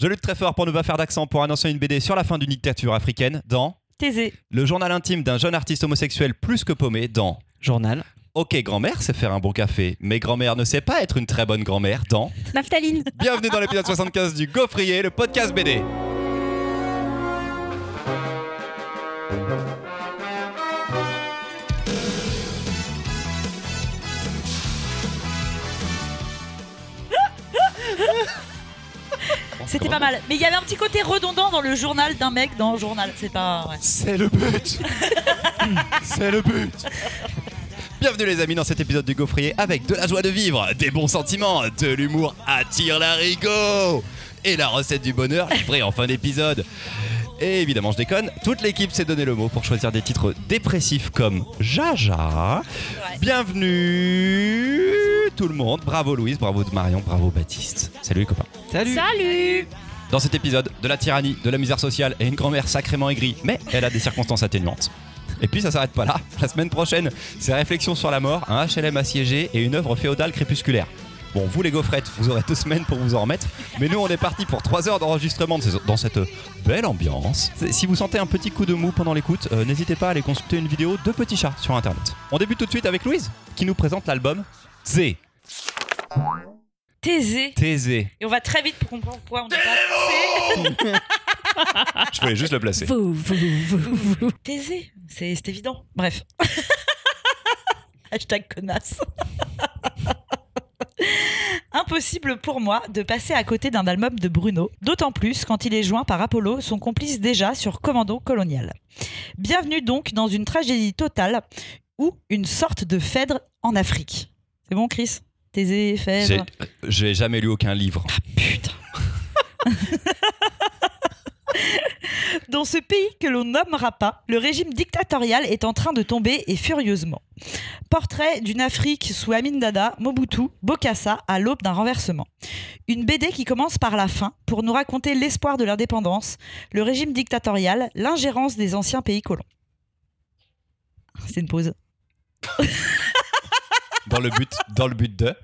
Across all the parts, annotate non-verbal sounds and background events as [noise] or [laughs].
Je lutte très fort pour ne pas faire d'accent pour annoncer une BD sur la fin d'une dictature africaine dans Taisé. Le journal intime d'un jeune artiste homosexuel plus que paumé dans Journal. Ok, grand-mère sait faire un bon café, mais grand-mère ne sait pas être une très bonne grand-mère dans Naphtaline. Bienvenue dans l'épisode 75 du Gaufrier, le podcast BD. C'était pas mal. Mais il y avait un petit côté redondant dans le journal d'un mec dans le journal. C'est pas. C'est le but [laughs] C'est le but Bienvenue les amis dans cet épisode du Gaufrier avec de la joie de vivre, des bons sentiments, de l'humour attire l'arigot et la recette du bonheur livrée en fin d'épisode. Et évidemment, je déconne, toute l'équipe s'est donné le mot pour choisir des titres dépressifs comme Jaja. Bienvenue tout le monde, bravo Louise, bravo Marion, bravo Baptiste. Salut les copains. Salut. Salut. Dans cet épisode, de la tyrannie, de la misère sociale et une grand-mère sacrément aigrie, mais elle a des circonstances atténuantes. Et puis ça s'arrête pas là. La semaine prochaine, c'est réflexions sur la mort, un HLM assiégé et une œuvre féodale crépusculaire. Bon, vous les gaufrettes, vous aurez deux semaines pour vous en remettre, mais nous on est parti pour trois heures d'enregistrement dans cette belle ambiance. Si vous sentez un petit coup de mou pendant l'écoute, euh, n'hésitez pas à aller consulter une vidéo de petits chats sur internet. On débute tout de suite avec Louise, qui nous présente l'album Z. Taisé. Thésée. Et on va très vite pour comprendre pourquoi on dit pas. [laughs] Je voulais juste le placer. Vous, vous, vous, vous. Taisé. C'est c'est évident. Bref. [laughs] Hashtag connasse. [laughs] Impossible pour moi de passer à côté d'un album de Bruno, d'autant plus quand il est joint par Apollo, son complice déjà sur Commando Colonial. Bienvenue donc dans une tragédie totale ou une sorte de Phèdre en Afrique. C'est bon, Chris? Thésée, J'ai Phèdre. j'ai jamais lu aucun livre. Putain. [laughs] Dans ce pays que l'on nommera pas, le régime dictatorial est en train de tomber et furieusement. Portrait d'une Afrique sous Amin Dada, Mobutu, Bokassa à l'aube d'un renversement. Une BD qui commence par la fin pour nous raconter l'espoir de l'indépendance, le régime dictatorial, l'ingérence des anciens pays colons. C'est une pause. Dans le but, dans le but de.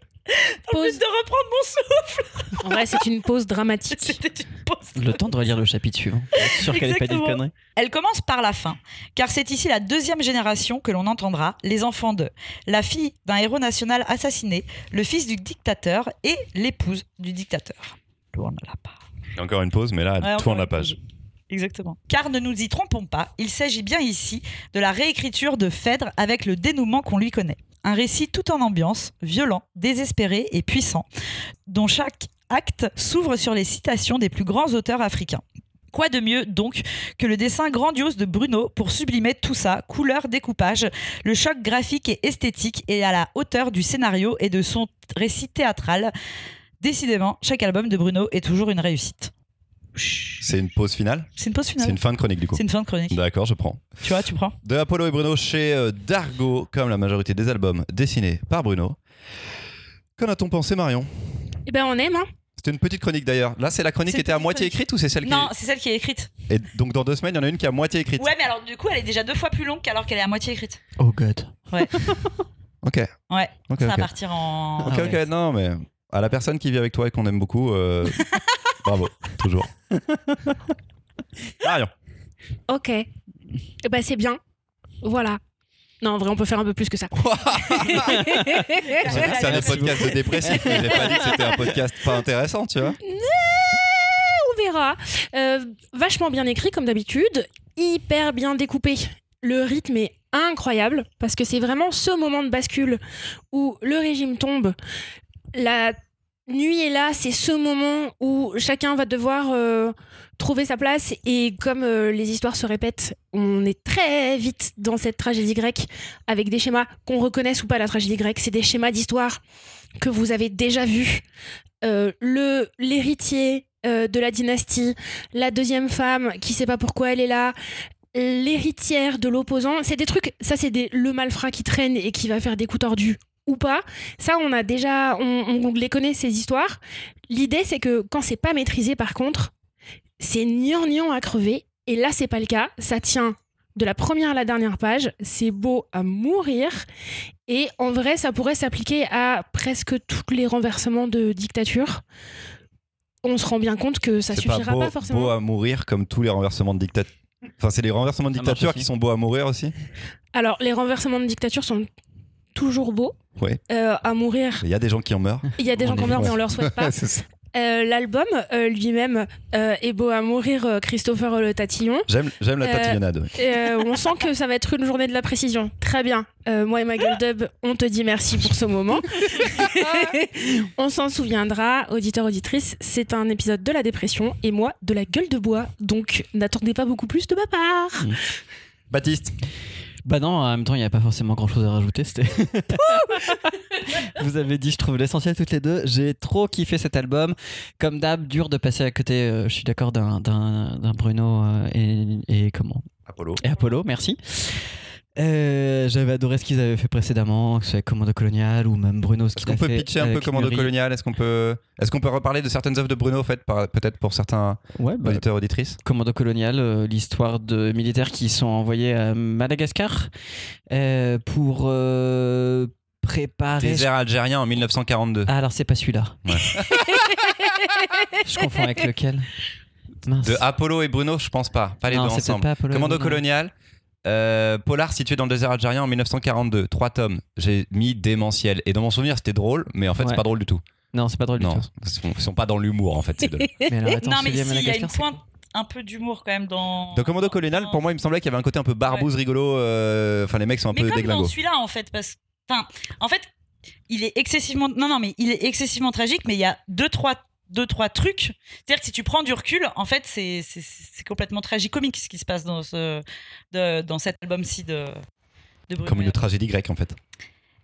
Pause. De reprendre mon souffle, En vrai, c'est une pause dramatique. [laughs] c'était une pause. Le temps de relire le chapitre suivant. pour être sûr qu'elle ait pas dit de Exactement. conneries. Elle commence par la fin, car c'est ici la deuxième génération que l'on entendra, les enfants de la fille d'un héros national assassiné, le fils du dictateur et l'épouse du dictateur. Tourne la page. Encore une pause, mais là, elle Ouais, tourne la page. Exactement. Car ne nous y trompons pas, il s'agit bien ici de la réécriture de Phèdre avec le dénouement qu'on lui connaît. Un récit tout en ambiance, violent, désespéré et puissant, dont chaque acte s'ouvre sur les citations des plus grands auteurs africains. Quoi de mieux donc que le dessin grandiose de Bruno pour sublimer tout ça, couleur, découpage, le choc graphique et esthétique est à la hauteur du scénario et de son récit théâtral? Décidément, chaque album de Bruno est toujours une réussite. C'est une pause finale C'est une pause finale. C'est une fin de chronique du coup. C'est une fin de chronique. D'accord, je prends. Tu vois, tu prends. De Apollo et Bruno chez euh, Dargo, comme la majorité des albums dessinés par Bruno. Qu'en a-t-on pensé, Marion? Eh ben, on aime, hein. C'était une petite chronique d'ailleurs. Là, c'est la chronique qui était à moitié chronique. écrite ou c'est celle qui Non, c'est celle qui est écrite. Et donc dans deux semaines, il y en a une qui est à moitié écrite. Ouais, mais alors du coup, elle est déjà deux fois plus longue qu'alors qu'elle est à moitié écrite. Oh god. [laughs] Ok. Ouais, Ok, ça va partir en. Ok, Ah ok, ouais. non, mais à la personne qui vit avec toi et qu'on aime beaucoup, euh, [laughs] bravo, toujours. Marion. Ok. Eh ben, c'est bien. Voilà. Non, en vrai, on peut faire un peu plus que ça. [laughs] Que c'était un [laughs] podcast de dépressif, mais j'ai pas dit que c'était un podcast pas intéressant, tu vois. on verra. Euh, vachement bien écrit, comme d'habitude. Hyper bien découpé. Le rythme est incroyable parce que c'est vraiment ce moment de bascule où le régime tombe. La nuit est là, c'est ce moment où chacun va devoir euh, trouver sa place. Et comme euh, les histoires se répètent, on est très vite dans cette tragédie grecque avec des schémas qu'on reconnaisse ou pas. La tragédie grecque, c'est des schémas d'histoire que vous avez déjà vus. Euh, le l'héritier de la dynastie, la deuxième femme qui sait pas pourquoi elle est là, l'héritière de l'opposant, c'est des trucs, ça c'est le malfrat qui traîne et qui va faire des coups tordus ou pas. Ça, on a déjà, on, on les connaît ces histoires. L'idée, c'est que quand c'est pas maîtrisé, par contre, c'est gnangnan à crever. Et là, c'est pas le cas. Ça tient de la première à la dernière page. C'est beau à mourir. Et en vrai, ça pourrait s'appliquer à presque tous les renversements de dictature. on se rend bien compte que ça C'est pas suffira beau, pas, forcément. beau à mourir comme tous les renversements de dictature. Enfin, c'est les renversements de dictature qui sont beaux à mourir aussi? Alors, les renversements de dictature sont toujours beaux. Ouais. Euh, à mourir, Il y a des gens qui en meurent. il y a des On gens qui est- meurent, mais on leur souhaite pas. [laughs] Euh, L'album euh, lui-même euh, est beau à mourir, euh, Christopher Le Tatillon. J'aime, j'aime la tatillonnade. euh, on sent que ça va être une journée de la précision. Très bien. Euh, moi et ma gueule dub, on te dit merci pour ce moment. [laughs] [laughs] on s'en souviendra, auditeur, auditrice. C'est un épisode de la dépression et moi de la gueule de bois. Donc n'attendez pas beaucoup plus de ma part. Baptiste, Bah non, en même temps, il n'y a pas forcément grand chose à rajouter. C'était. [laughs] Vous avez dit, je trouve l'essentiel toutes les deux. J'ai trop kiffé cet album. Comme d'hab, dur de passer à côté. euh, je suis d'accord d'un, Bruno euh, et, et comment? Apollo. Et Apollo, merci. Euh, J'avais adoré ce qu'ils avaient fait précédemment, que ce soit Commando Colonial ou même Bruno. Ce Est-ce qu'on a peut fait pitcher un peu Commando. Colonial? Est-ce qu'on peut, est-ce qu'on peut reparler de certaines œuvres de Bruno, en fait, peut-être pour certains Ouais, bah, auditeurs auditrices? Commando colonial, euh, l'histoire de militaires qui sont envoyés à Madagascar euh, pour euh, préparer. Désert algérien en 1942. Ah, alors c'est pas celui-là. Ouais. [laughs] Je confonds avec lequel? Mince. De Apollo et Bruno, je pense pas. Pas les non, deux ensemble. pas Apollo. Commando colonial. Euh, Polar situé dans le désert algérien en 1942, trois tomes. J'ai mis démentiel. Et dans mon souvenir, c'était drôle, mais en fait, Ouais. c'est pas drôle du tout. Non, c'est pas drôle du Non, tout. ils sont, ils sont pas dans l'humour en fait. ces deux. [laughs] Mais alors, attends, non, mais y a une pointe un peu d'humour quand même dans. Dans Commando colonial, pour moi, il me semblait qu'il y avait un côté un peu barbouze, rigolo. euh, Enfin, les mecs sont un mais peu comme dans celui-là en fait, parce enfin, en fait, il est excessivement, non non, mais il est excessivement tragique, mais il y a deux trois deux trois trucs. C'est-à-dire que si tu prends du recul, en fait, c'est c'est- complètement tragicomique ce qui se passe dans ce de- dans cet album-ci de de Bruno. Comme une tragédie grecque en fait.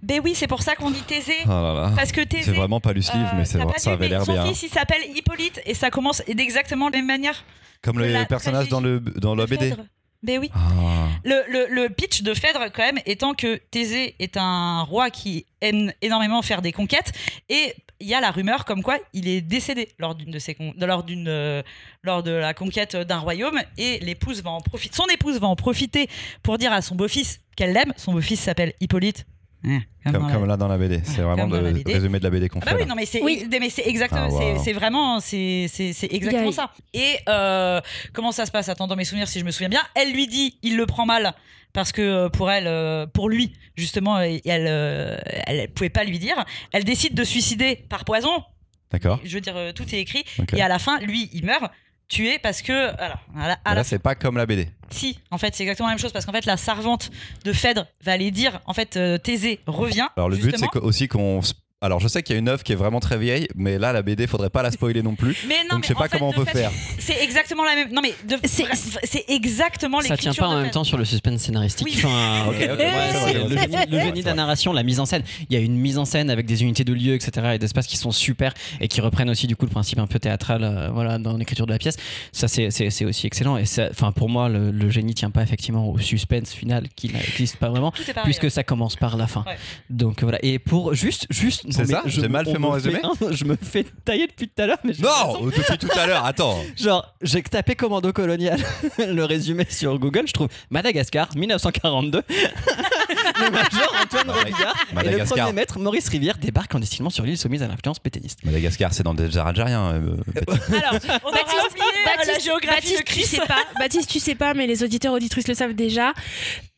Ben oui, c'est pour ça qu'on dit Thésée. Là là. Parce que Thésée. C'est vraiment pas Lucive, euh, mais ça avait l'air son bien. fils, il s'appelle Hippolyte et ça commence d'exactement de la même manière. Comme le personnage dans le dans la BD. Phèdre. Ben oui. Ah. Le, le- le pitch de Phèdre, quand même, étant que Thésée est un roi qui aime énormément faire des conquêtes, et il y a la rumeur comme quoi il est décédé lors d'une de lors d'une euh, lors de la conquête d'un royaume, et l'épouse va en. Son épouse va en profiter pour dire à son beau-fils qu'elle l'aime. Son beau-fils s'appelle Hippolyte. Hein, comme Comme, dans la- comme là dans la BD. C'est vraiment le résumé de la BD qu'on Ah bah fait. oui, là. non mais c'est Oui. mais c'est exactement Ah, c'est- wow. c'est vraiment c'est c'est c'est exactement ça. Et euh, comment ça se passe? Attends dans mes souvenirs si je me souviens bien, elle lui dit il le prend mal parce que euh, pour elle euh, pour lui justement elle elle pouvait pas lui dire. Elle décide de suicider par poison. D'accord. Je veux dire tout est écrit et à la fin lui il meurt tué parce que alors à la- à Mais la Là, c'est pas comme la BD. si, en fait, c'est exactement la même chose parce qu'en fait, la servante de Phèdre va aller dire, en fait, euh, Thésée revient. Alors le but, c'est aussi qu'on. Alors je sais qu'il y a une œuvre qui est vraiment très vieille, mais là la BD, faudrait pas la spoiler non plus. [laughs] Mais non, Donc mais je sais pas fait, comment on peut fait, faire. C'est exactement la même. Non, mais de- C'est- exactement Ça tient pas en même temps sur le suspense scénaristique. Oui. Enfin, [laughs] ouais, le génie, le de la narration, la mise en scène. Il y a une mise en scène avec des unités de lieux, etc. et d'espaces qui sont super et qui reprennent aussi du coup le principe un peu théâtral, euh, voilà, dans l'écriture de la pièce. Ça, c'est aussi excellent. Et ça- enfin, pour moi, le, le génie tient pas effectivement au suspense final qui n'existe pas vraiment. Pareil. Puisque ça commence par la fin. Ouais. Donc voilà. Et pour juste, juste. C'est ça J'ai mal fait mon résumé Je me fais tailler depuis tout à l'heure. mais. Non, depuis tout à l'heure. Attends. [laughs] Genre, j'ai tapé commando colonial, [laughs] le résumé sur Google, je trouve Madagascar, 1942. Le major Antoine Robillard et le Madagascar. premier maître Maurice Rivière débarquent clandestinement sur l'île soumise à l'influence pétainiste. Madagascar, c'est dans le désert algérien. euh, Baptiste. Alors, on a oublié euh, la géographie Baptiste, de Chris. tu sais pas. Baptiste, tu sais pas, mais les auditeurs auditrices le savent déjà.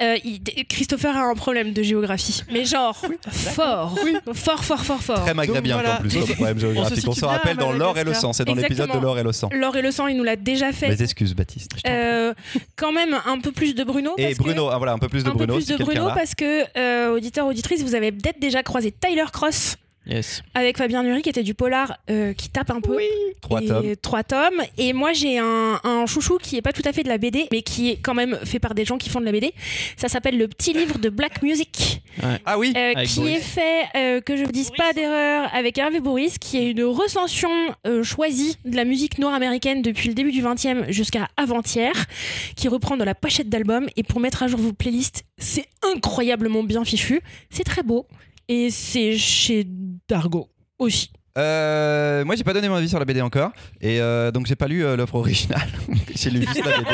Euh, il- Christopher a un problème de géographie, mais genre fort, fort, fort, fort, fort. Très maghrébien voilà. en plus comme problème géographique. on On se rappelle dans l'or et le sang. C'est dans l'épisode de l'or et le sang. L'or et le sang, il nous l'a déjà fait. Mes excuses, Baptiste. Euh, quand même un peu plus de Bruno. Et parce que- Bruno, ah, voilà, un peu plus de un Bruno. peu plus si de Bruno parce que euh, auditeur auditrice vous avez peut-être déjà croisé Tyler Cross Yes. avec Fabien Nury qui était du polar euh, qui tape un peu. Trois Et- tomes. trois tomes. Et moi j'ai un, un chouchou qui est pas tout à fait de la BD mais qui est quand même fait par des gens qui font de la BD ça s'appelle le petit livre de Black Music. Ah oui. euh, qui Boris. est fait euh, que je ne dise pas d'erreur avec Hervé Boris qui est une recension euh, choisie de la musique nord-américaine depuis le début du 20e jusqu'à avant-hier qui reprend de la pochette d'album. Et pour mettre à jour vos playlists c'est incroyablement bien fichu. C'est très beau et c'est chez Dargo aussi Euh, moi, j'ai pas donné mon avis sur la BD encore, et euh, donc j'ai pas lu euh, l'offre originale. [laughs] j'ai lu juste la BD,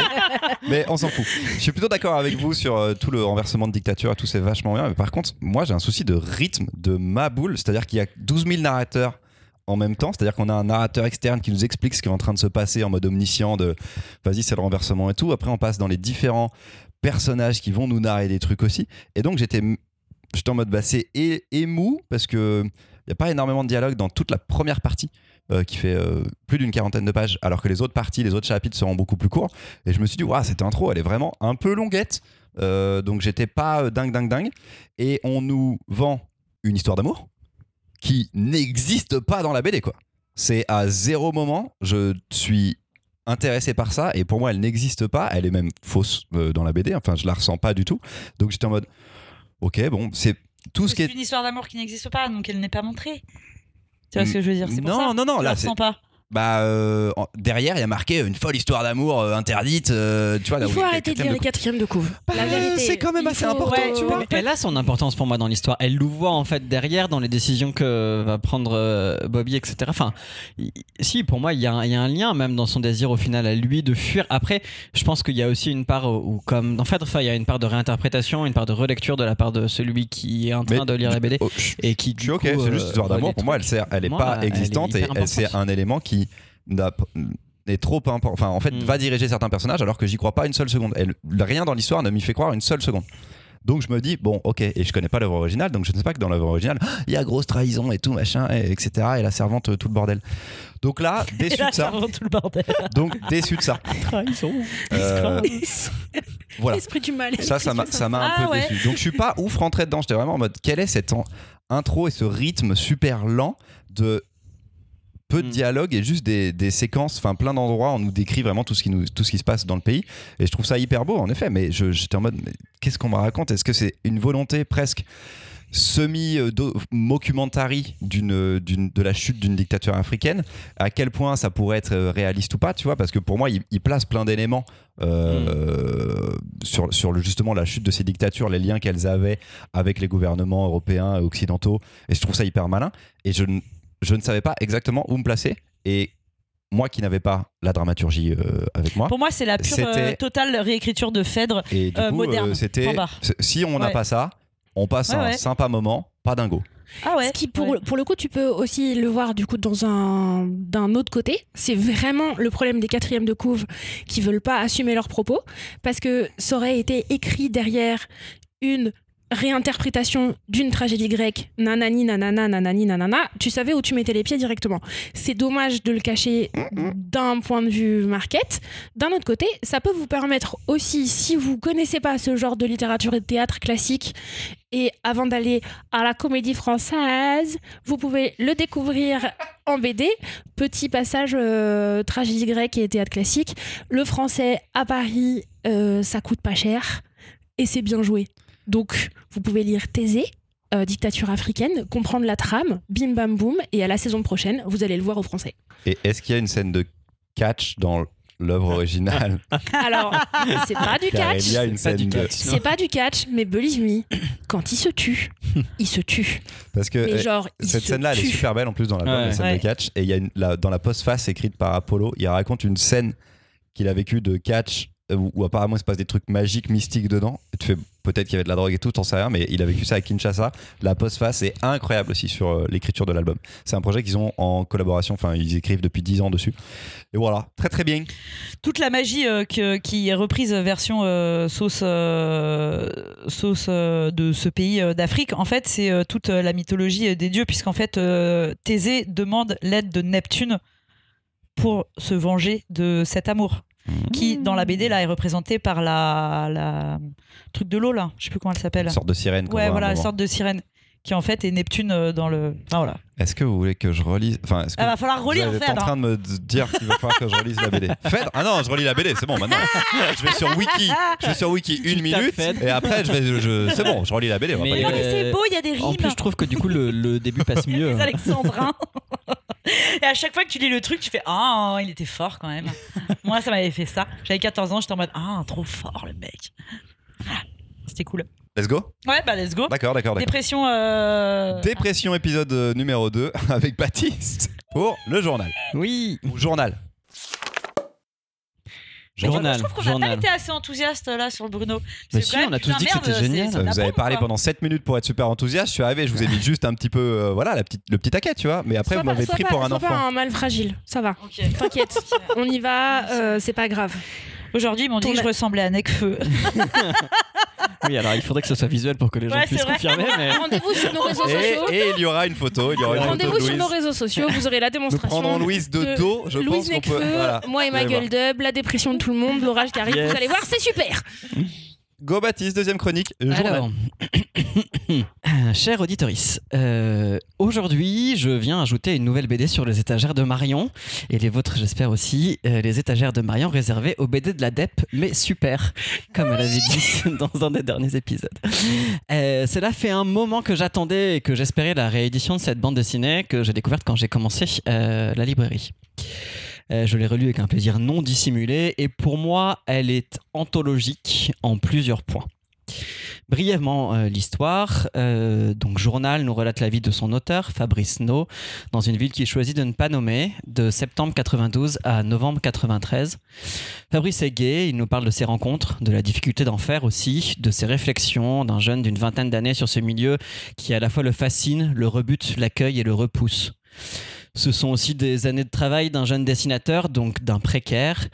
mais on s'en fout. Je suis plutôt d'accord avec vous sur euh, tout le renversement de dictature, tout c'est vachement bien. Mais par contre, moi, j'ai un souci de rythme de ma boule, c'est-à-dire qu'il y a 12 000 narrateurs en même temps. C'est-à-dire qu'on a un narrateur externe qui nous explique ce qui est en train de se passer en mode omniscient de vas-y, c'est le renversement et tout. Après, on passe dans les différents personnages qui vont nous narrer des trucs aussi. Et donc, j'étais j'étais en mode bah, c'est é- émou parce que il n'y a pas énormément de dialogue dans toute la première partie. euh, qui fait euh, plus d'une quarantaine de pages, alors que les autres parties, les autres chapitres seront beaucoup plus courts. Et je me suis dit, waouh, cette intro, elle est vraiment un peu longuette. Euh, donc j'étais pas dingue, dingue, dingue. Et on nous vend une histoire d'amour qui n'existe pas dans la BD, quoi. C'est à zéro moment, je suis intéressé par ça, et pour moi, elle n'existe pas. Elle est même fausse dans la BD. Enfin, je la ressens pas du tout. Donc j'étais en mode, ok, bon, c'est tout ce qui C'est est. une histoire d'amour qui n'existe pas, donc elle n'est pas montrée. Tu vois ce que je veux dire C'est pour Non, ça. non, non, Tu là, la c'est- ressens pas. Bah, euh, derrière, il y a marqué une folle histoire d'amour euh, interdite. euh, tu vois, là Il faut arrêter de quatrième lire les quatrièmes de couve. Bah, c'est quand même assez faut- important, Ouais, tu vois. Mais elle a son importance pour moi dans l'histoire. Elle nous voit en fait derrière dans les décisions que va prendre euh, Bobby, etc. Enfin, si pour moi il y, a un- il y a un lien même dans son désir au final à lui de fuir. Après, je pense qu'il y a aussi une part où, où, comme en fait, enfin, il y a une part de réinterprétation, une part de relecture de la part de celui qui est en train Mais- de lire la BD Oh, et qui du ok, coup, c'est juste euh, histoire d'amour. Pour moi, elle sert, elle est Moi, pas elle est existante et c'est un élément qui n'a p- est trop important. Enfin, en fait, Mm. va diriger certains personnages alors que j'y crois pas une seule seconde. Elle, rien dans l'histoire ne m'y fait croire une seule seconde. Donc je me dis bon ok et je connais pas l'œuvre originale donc je ne sais pas que dans l'œuvre originale il y a grosse trahison et tout machin et, etc et la servante euh, tout le bordel donc là [laughs] déçu de ça ça rend tout le bordel. donc déçu de ça [laughs] Trahison. Euh, voilà L'esprit du mal. ça, ça m'a, ça m'a un Ah peu ouais. déçu. Donc je suis pas ouf rentré dedans. J'étais vraiment en mode quelle est cette intro et ce rythme super lent de peu de Mm. dialogue et juste des, des séquences, enfin plein d'endroits. On nous décrit vraiment tout ce qui nous, tout ce qui se passe dans le pays. Et je trouve ça hyper beau en effet. Mais je- j'étais en mode mais qu'est-ce qu'on me raconte? Est-ce que c'est une volonté presque semi mockumentary d'une d'une de la chute d'une dictature africaine? À quel point ça pourrait être euh, réaliste ou pas tu vois? Parce que pour moi il, il place plein d'éléments euh, sur, sur le, justement la chute de ces dictatures les liens qu'elles avaient avec les gouvernements européens et occidentaux et je trouve ça hyper malin et je, je ne savais pas exactement où me placer et moi qui n'avais pas la dramaturgie euh, avec moi Pour moi, c'est la pure C'était- euh, totale réécriture de Phèdre. et du Euh, coup moderne, euh, c'était barre. c'est- si on n'a Ouais. pas ça on passe Ouais, un ouais. sympa moment pas dingo Ah ouais. Ce qui, pour, ouais. pour le coup, tu peux aussi le voir du coup dans un d'un autre côté. C'est vraiment le problème des quatrièmes de couve qui veulent pas assumer leurs propos parce que ça aurait été écrit derrière une réinterprétation d'une tragédie grecque, nanani nanana nanani nanana, tu savais où tu mettais les pieds directement. C'est dommage de le cacher d'un point de vue market. D'un autre côté, ça peut vous permettre aussi, si vous connaissez pas ce genre de littérature et de théâtre classique, et avant d'aller à la comédie française, vous pouvez le découvrir en BD. Petit passage euh, tragédie grecque et théâtre classique. Le français à Paris, euh, ça coûte pas cher et c'est bien joué. Donc, vous pouvez lire Thésée, euh, dictature africaine, comprendre la trame, bim bam boum, et à la saison prochaine, vous allez le voir au français. et est-ce qu'il y a une scène de catch dans l'œuvre originale [laughs] Alors, c'est pas du catch. il y a une pas scène du de... catch. C'est pas du catch, mais believe me, quand il se tue, il se tue. Parce que Mais euh, genre, cette scène-là, elle est super belle en plus dans la, Ouais. la scène Ouais. de catch. Et il y a une, la- dans la postface écrite par Apollo, il raconte une scène qu'il a vécue de catch où, où apparemment il se passe des trucs magiques, mystiques dedans. Tu fais peut-être qu'il y avait de la drogue et tout, t'en sais rien, mais il a vécu ça à Kinshasa. La postface est incroyable aussi sur euh, l'écriture de l'album. C'est un projet qu'ils ont en collaboration, enfin ils écrivent depuis 10 ans dessus. Et voilà, très très bien. toute la magie euh, qui est reprise version euh, sauce, euh, sauce euh, de ce pays euh, d'Afrique, en fait, c'est euh, toute euh, la mythologie euh, des dieux, puisqu'en fait, euh, Thésée demande l'aide de Neptune pour se venger de cet amour, qui, dans la BD, là, est représenté par la, la truc de l'eau, là, je sais plus comment elle s'appelle. Une sorte de sirène. Ouais, voilà, une sorte de sirène, qui en fait est Neptune euh, dans le. Enfin, voilà. Est-ce que vous voulez que je relise Enfin, est-ce que Ah, va falloir relire vous êtes en train de me dire qu'il va falloir que je relise la BD. Phèdre [laughs] Ah non, je relis la BD, c'est bon maintenant. Je vais sur Wiki, je vais sur Wiki une minute et après je vais, je, c'est bon, je relis la BD. On va Mais, pas y Non, aller. mais c'est Euh, beau, il y a des rimes. En plus, je trouve que du coup, le, le début passe mieux. les Alexandrins. [laughs] Et à chaque fois que tu lis le truc, tu fais Ah, il était fort quand même. Moi, ça m'avait fait ça. J'avais 14 ans, j'étais en mode Ah, trop fort le mec. C'était cool. Let's go Ouais, bah let's go. D'accord, d'accord, d'accord. Dépression. euh, Dépression épisode euh, numéro 2 [laughs] avec Baptiste pour le journal. Oui. Ou journal. Journal, Je trouve qu'on n'a pas journal. été assez enthousiaste là sur le Bruno. Mais C'est si, on a tous dit que c'était génial. Vous avez bombe, parlé quoi. pendant 7 minutes pour être super enthousiaste. Je suis arrivé, je vous ai mis juste un petit peu, euh, voilà, la petite, le petit taquet, tu vois. Mais après, Sois vous pas- m'avez sois pris pas- pour un sois enfant. pas un mal fragile, ça va. T'inquiète, [laughs] on y va, euh, c'est pas grave. Aujourd'hui, ils m'ont dit Ton que je a- ressemblais à Necfeu. [laughs] Oui, alors il faudrait que ce soit visuel pour que les gens Ouais, puissent confirmer. Mais... Rendez-vous sur nos réseaux sociaux. Et, il y aura une photo. Il y aura une photo Rendez-vous de sur nos réseaux sociaux, vous aurez la Nous démonstration. prendrons Louise de, dos, je Louise pense qu'on peut. Voilà. moi et ma gueule dub, la dépression de tout le monde, l'orage qui arrive, Yes. vous allez voir, c'est super. Go Baptiste, deuxième chronique. Alors, [coughs] cher auditorice, euh, aujourd'hui, je viens ajouter une nouvelle BD sur les étagères de Marion et les vôtres, j'espère aussi, euh, les étagères de Marion réservées aux BD de la DEP, mais super, comme elle avait dit [laughs] dans un des derniers épisodes. Euh, cela fait un moment que j'attendais et que j'espérais la réédition de cette bande dessinée que j'ai découverte quand j'ai commencé euh, la librairie. Euh, je l'ai relue avec un plaisir non dissimulé et pour moi, elle est anthologique en plusieurs points. Brièvement, euh, l'histoire. Euh, donc, Journal nous relate la vie de son auteur, Fabrice No, dans une ville qu'il choisit de ne pas nommer, de septembre 92 à novembre 93. Fabrice est gay, il nous parle de ses rencontres, de la difficulté d'en faire aussi, de ses réflexions d'un jeune d'une vingtaine d'années sur ce milieu qui à la fois le fascine, le rebute, l'accueille et le repousse. Ce sont aussi des années de travail d'un jeune dessinateur, donc d'un précaire,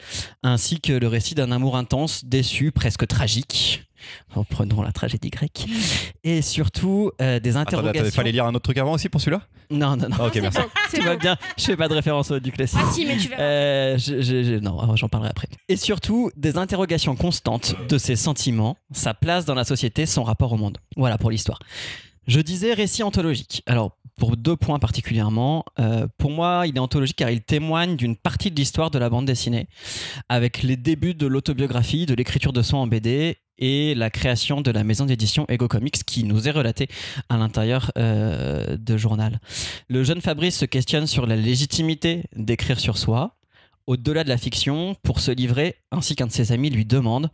ainsi que le récit d'un amour intense, déçu, presque tragique. Reprenons la tragédie grecque. [laughs] Et surtout, euh, des interrogations. attendez, fallait lire un autre truc avant aussi pour celui-là? Non, non, non. Ah, Ok, merci. [laughs] Tout va bon. bien. Je fais pas de référence au du classique. Ah si, mais tu verras. Euh, je- je- je- non, j'en parlerai après. Et surtout, des interrogations constantes de ses sentiments, sa place dans la société, son rapport au monde. Voilà pour l'histoire. Je disais récit anthologique. Alors, pour deux points particulièrement, euh, pour moi, il est anthologique car il témoigne d'une partie de l'histoire de la bande dessinée, avec les débuts de l'autobiographie, de l'écriture de son en BD et la création de la maison d'édition Ego Comics qui nous est relatée à l'intérieur euh, de journal. Le jeune Fabrice se questionne sur la légitimité d'écrire sur soi, au-delà de la fiction, pour se livrer, ainsi qu'un de ses amis lui demande.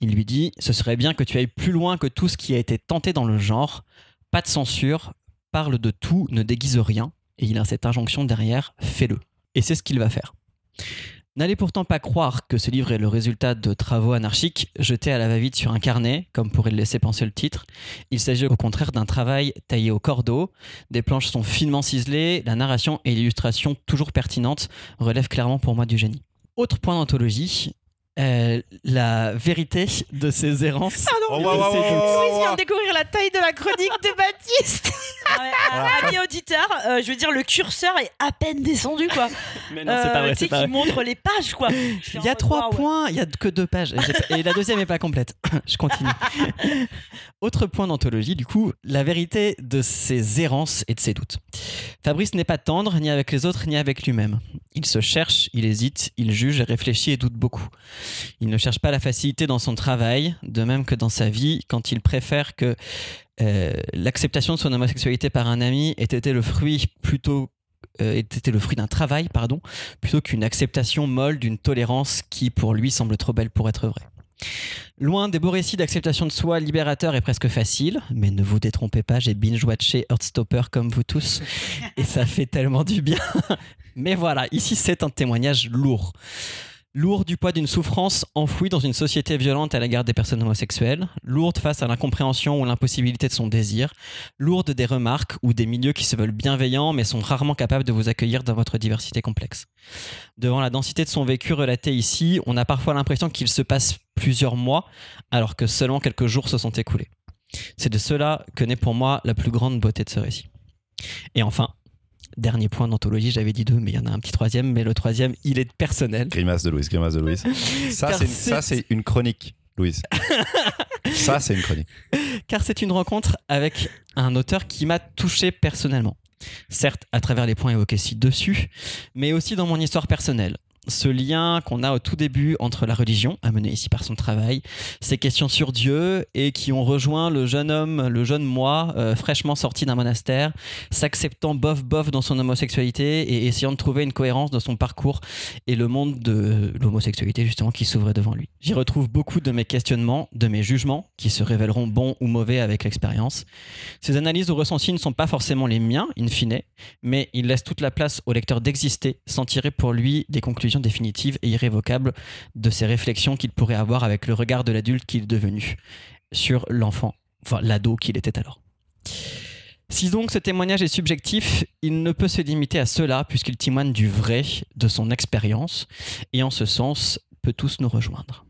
Il lui dit Ce serait bien que tu ailles plus loin que tout ce qui a été tenté dans le genre. Pas de censure, parle de tout, ne déguise rien. Et il a cette injonction derrière Fais-le. Et c'est ce qu'il va faire. N'allez pourtant pas croire que ce livre est le résultat de travaux anarchiques jetés à la va-vite sur un carnet, comme pourrait le laisser penser le titre. Il s'agit au contraire d'un travail taillé au cordeau. Des planches sont finement ciselées, la narration et l'illustration toujours pertinentes relèvent clairement pour moi du génie. Autre point d'anthologie, euh, la vérité de ses errances. Oh, et de wow, wow, ses wow, doutes. wow, Louise wow. vient de découvrir la taille de la chronique de Baptiste. [laughs] Ah ouais, ah, Amis auditeurs, euh, je veux dire, le curseur est à peine descendu, quoi. Mais non, c'est pas Euh, vrai, tu sais, qui montre les pages, quoi. [laughs] Il y a trois points, il y a que deux pages. Et la deuxième n'est pas complète. [laughs] Je continue. Autre point d'anthologie, du coup, la vérité de ses errances et de ses doutes. Fabrice n'est pas tendre, ni avec les autres, ni avec lui-même. Il se cherche, il hésite, il juge, réfléchit et doute beaucoup. Il ne cherche pas la facilité dans son travail, de même que dans sa vie, quand il préfère que euh, l'acceptation de son homosexualité par un ami ait été le fruit plutôt euh, le fruit d'un travail, pardon, plutôt qu'une acceptation molle d'une tolérance qui, pour lui, semble trop belle pour être vraie. Loin des beaux récits d'acceptation de soi libérateur et presque facile, mais ne vous détrompez pas, j'ai binge-watché Heartstopper comme vous tous, et ça fait tellement du bien. Mais voilà, ici c'est un témoignage lourd. Lourd du poids d'une souffrance enfouie dans une société violente à l'égard des personnes homosexuelles, lourde face à l'incompréhension ou l'impossibilité de son désir, lourde des remarques ou des milieux qui se veulent bienveillants mais sont rarement capables de vous accueillir dans votre diversité complexe. Devant la densité de son vécu relaté ici, on a parfois l'impression qu'il se passe plusieurs mois alors que seulement quelques jours se sont écoulés. C'est de cela que naît pour moi la plus grande beauté de ce récit. Et enfin, dernier point d'anthologie, j'avais dit deux, mais il y en a un petit troisième, mais le troisième, il est personnel. Grimace de Louise, grimace de Louise. [laughs] Ça, c'est une chronique, Louise. [laughs] ça, c'est une chronique. car c'est une rencontre avec un auteur qui m'a touché personnellement. Certes, à travers les points évoqués ci-dessus, mais aussi dans mon histoire personnelle. Ce lien qu'on a au tout début entre la religion, amenée ici par son travail, ces questions sur Dieu et qui ont rejoint le jeune homme, le jeune moi, euh, fraîchement sorti d'un monastère, s'acceptant bof-bof dans son homosexualité et essayant de trouver une cohérence dans son parcours et le monde de l'homosexualité justement qui s'ouvrait devant lui. J'y retrouve beaucoup de mes questionnements, de mes jugements qui se révéleront bons ou mauvais avec l'expérience. Ces analyses ou ressentis ne sont pas forcément les miens, in fine, mais ils laissent toute la place au lecteur d'exister sans tirer pour lui des conclusions définitive et irrévocable de ses réflexions qu'il pourrait avoir avec le regard de l'adulte qu'il est devenu sur l'enfant, enfin l'ado qu'il était alors. Si donc ce témoignage est subjectif, il ne peut se limiter à cela puisqu'il témoigne du vrai, de son expérience, et en ce sens peut tous nous rejoindre.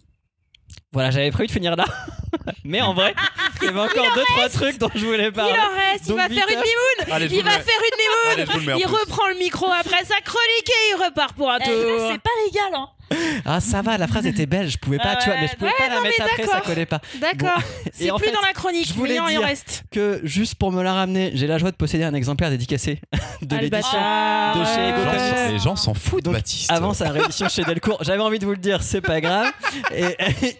Voilà, j'avais prévu de finir là, [laughs] mais en vrai, il y avait encore deux trois trucs dont je voulais Il parler. en reste, il va faire une mimoune. Allez, Il va mets. faire une Allez, mimoune Il reprend le micro après sa chronique et il repart pour un Eh, tour. c'est pas légal, hein. [laughs] Ah ça va, la phrase était belle, je pouvais pas, Ah tu vois, mais je pouvais ouais, pas la mettre après, ça d'accord. collait pas. D'accord. C'est plus fait, dans la chronique, je voulais mais non, il en dire reste. Que juste pour me la ramener, j'ai la joie de posséder un exemplaire dédicacé [laughs] de Ah, l'édition. de chez Les Ego gens s'en- Les gens s'en foutent, Donc, Baptiste. Avant sa réédition chez Delcourt, j'avais envie de vous le dire, c'est pas grave. [laughs] Et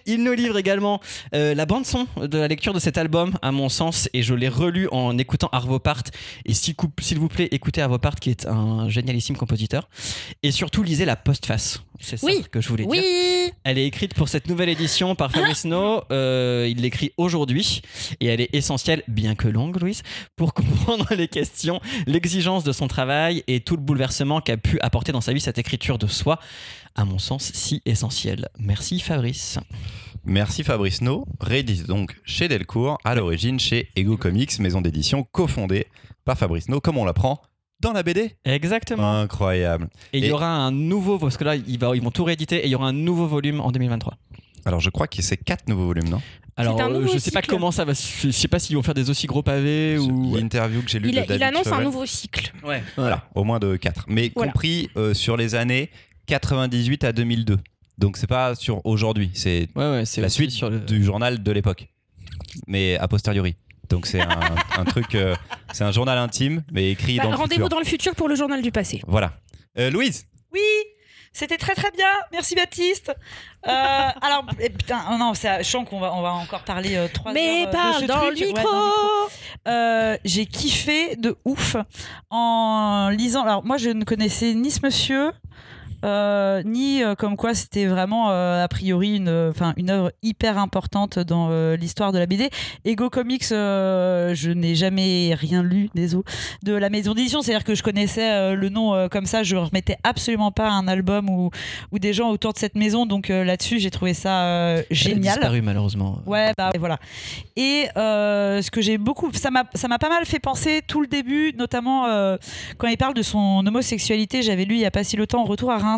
il nous livre également euh, la bande son de la lecture de cet album, à mon sens, et je l'ai relu en écoutant Arvo Part. Et s'il vous plaît, écoutez Arvo Part, qui est un génialissime compositeur. Et surtout, lisez la postface. C'est ça Oui. que je voulais dire. Elle est écrite pour cette nouvelle édition par Fabrice No. Euh, il l'écrit aujourd'hui et elle est essentielle, bien que longue, Louise, pour [laughs] comprendre les questions, l'exigence de son travail et tout le bouleversement qu'a pu apporter dans sa vie cette écriture de soi, à mon sens, si essentielle. Merci Fabrice. Merci Fabrice No, réédité donc chez Delcourt, à l'origine chez Ego Comics, maison d'édition cofondée par Fabrice No, comme on l'apprend? Dans la BD. Exactement. Incroyable. Et il y aura un nouveau, parce que là, ils va- ils vont tout rééditer et il y aura un nouveau volume en 2023. Alors je crois que c'est quatre nouveaux volumes, non? Alors, un euh, nouveau je sais pas comment ça va. Je sais pas s'ils vont faire des aussi gros pavés ou. L'interview que j'ai lue il, de il David annonce un nouveau cycle. Ouais. Voilà, au moins de 4. Mais Voilà. compris euh, sur les années 98 à 2002. Donc c'est pas sur aujourd'hui, c'est Ouais, ouais, c'est la suite sur le. du journal de l'époque. Mais a posteriori. Donc c'est un, un truc, euh, c'est un journal intime, mais écrit Bah, dans le Rendez-vous futur. dans le futur pour le journal du passé. Voilà. Euh, Louise, Oui, c'était très très bien. Merci Baptiste. Euh, [laughs] alors, eh, putain, oh non, c'est je sens qu'on va, on va encore parler euh, trois Mais heures de parle ce dans truc. le Ouais, dans le micro. Euh, J'ai kiffé de ouf en lisant. Alors, moi, je ne connaissais ni ce monsieur. Euh, ni euh, comme quoi c'était vraiment euh, a priori une, enfin une œuvre hyper importante dans l'histoire de la BD. Ego Comics, je n'ai jamais rien lu, désolé, de la maison d'édition. C'est-à-dire que je connaissais le nom comme ça, je remettais absolument pas un album ou, ou des gens autour de cette maison. Donc là-dessus, j'ai trouvé ça euh, Elle a génial. disparu malheureusement. Ouais, bah ouais, voilà. Et ce que j'ai beaucoup, ça m'a, ça m'a pas mal fait penser tout le début, notamment quand il parle de son homosexualité. J'avais lu il y a pas si longtemps Retour à Reims,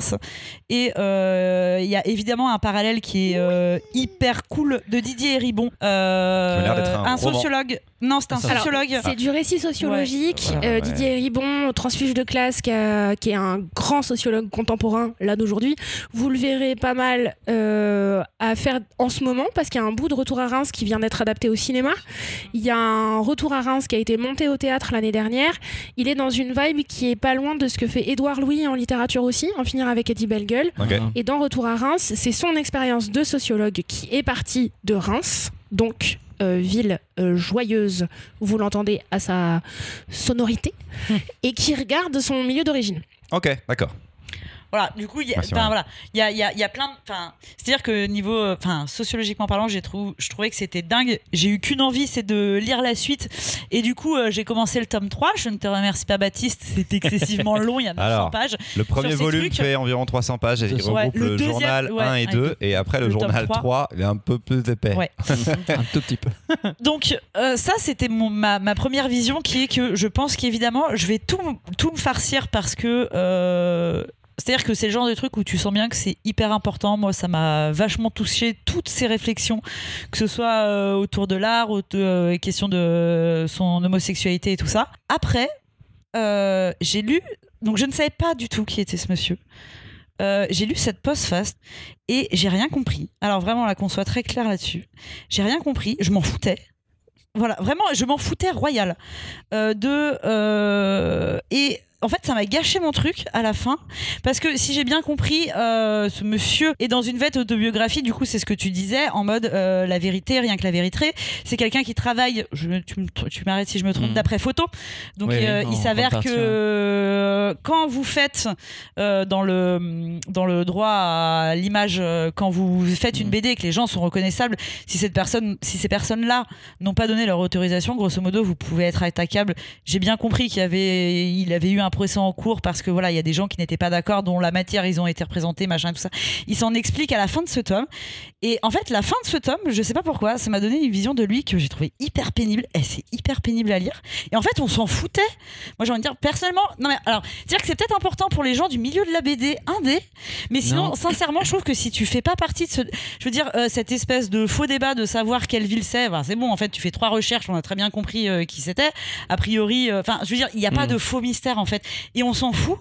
et euh, il y a évidemment un parallèle qui est euh, hyper cool de Didier Ribon, euh, un sociologue. Non, c'est un Alors, sociologue. C'est du récit sociologique. Ouais, Euh. Didier Ribon, transfuge de classe, qui, a- qui est un grand sociologue contemporain, là d'aujourd'hui. Vous le verrez pas mal euh, à faire en ce moment, parce qu'il y a un bout de Retour à Reims qui vient d'être adapté au cinéma. Il y a un Retour à Reims qui a été monté au théâtre l'année dernière. Il est dans une vibe qui est pas loin de ce que fait Édouard Louis en littérature aussi, en avec Eddie Bellegueule. Ok. Ah. Et dans Retour à Reims, c'est son expérience de sociologue qui est partie de Reims, donc euh, ville euh, joyeuse, vous l'entendez à sa sonorité, et qui regarde son milieu d'origine. ok, d'accord. Voilà, du coup, il voilà, il y a, il y a- y a plein de. C'est-à-dire que niveau. euh, Enfin, sociologiquement parlant, j'ai trou- je trouvais que c'était dingue. J'ai eu qu'une envie, c'est de lire la suite. Et du coup, euh, j'ai commencé le tome 3. Je ne te remercie pas, Baptiste. C'est excessivement [laughs] long, il y a 900 Alors, pages. Le premier volume trucs- fait environ 300 pages et il 200. regroupe Ouais, le le, deuxième, journal ouais, 1 et un et 2 deux. et après le, journal 3. 3, il est un peu plus épais. Ouais. [laughs] Un tout petit peu. [laughs] Donc, euh, ça, c'était ma, ma première vision qui est que je pense qu'évidemment, je vais tout, tout me farcir parce que. euh, c'est-à-dire que c'est le genre de truc où tu sens bien que c'est hyper important. Moi, ça m'a vachement touché toutes ces réflexions, que ce soit euh, autour de l'art, autour euh, question de son homosexualité et tout ça. Après, euh, j'ai lu, donc je ne savais pas du tout qui était ce monsieur. Euh, j'ai lu cette postface et j'ai rien compris. Alors vraiment, là, qu'on soit très clair là-dessus, j'ai rien compris. Je m'en foutais. Voilà, vraiment, je m'en foutais royal. Euh, de euh, et en fait, ça m'a gâché mon truc à la fin parce que si j'ai bien compris, euh, ce monsieur est dans une vête autobiographie. Du coup, c'est ce que tu disais en mode euh, la vérité, rien que la vérité. C'est quelqu'un qui travaille. Je, tu m'arrêtes si je me trompe. Mhm. D'après photo. Donc, Oui, euh, il s'avère que quand vous faites dans le dans le droit à l'image, quand vous faites une Mhm. BD et que les gens sont reconnaissables, si cette personne, si ces personnes-là n'ont pas donné leur autorisation, grosso modo, vous pouvez être attaquable. J'ai bien compris qu'il avait, il avait eu un procès en cours parce que voilà, il y a des gens qui n'étaient pas d'accord, dont la matière ils ont été représentés, machin, tout ça. Il s'en explique à la fin de ce tome. Et en fait, la fin de ce tome, je sais pas pourquoi, ça m'a donné une vision de lui que j'ai trouvé hyper pénible. Et c'est hyper pénible à lire. Et en fait, on s'en foutait. Moi, j'ai envie de dire personnellement, non mais alors, c'est-à-dire que c'est peut-être important pour les gens du milieu de la BD indé, mais sinon, Non. sincèrement, je trouve que si tu fais pas partie de ce, je veux dire, euh, cette espèce de faux débat de savoir quelle ville c'est, ben, c'est bon. En fait, tu fais trois recherches, on a très bien compris euh, qui c'était. A priori, euh, enfin, je veux dire, il n'y a pas Mm. de faux mystère en fait, et on s'en fout.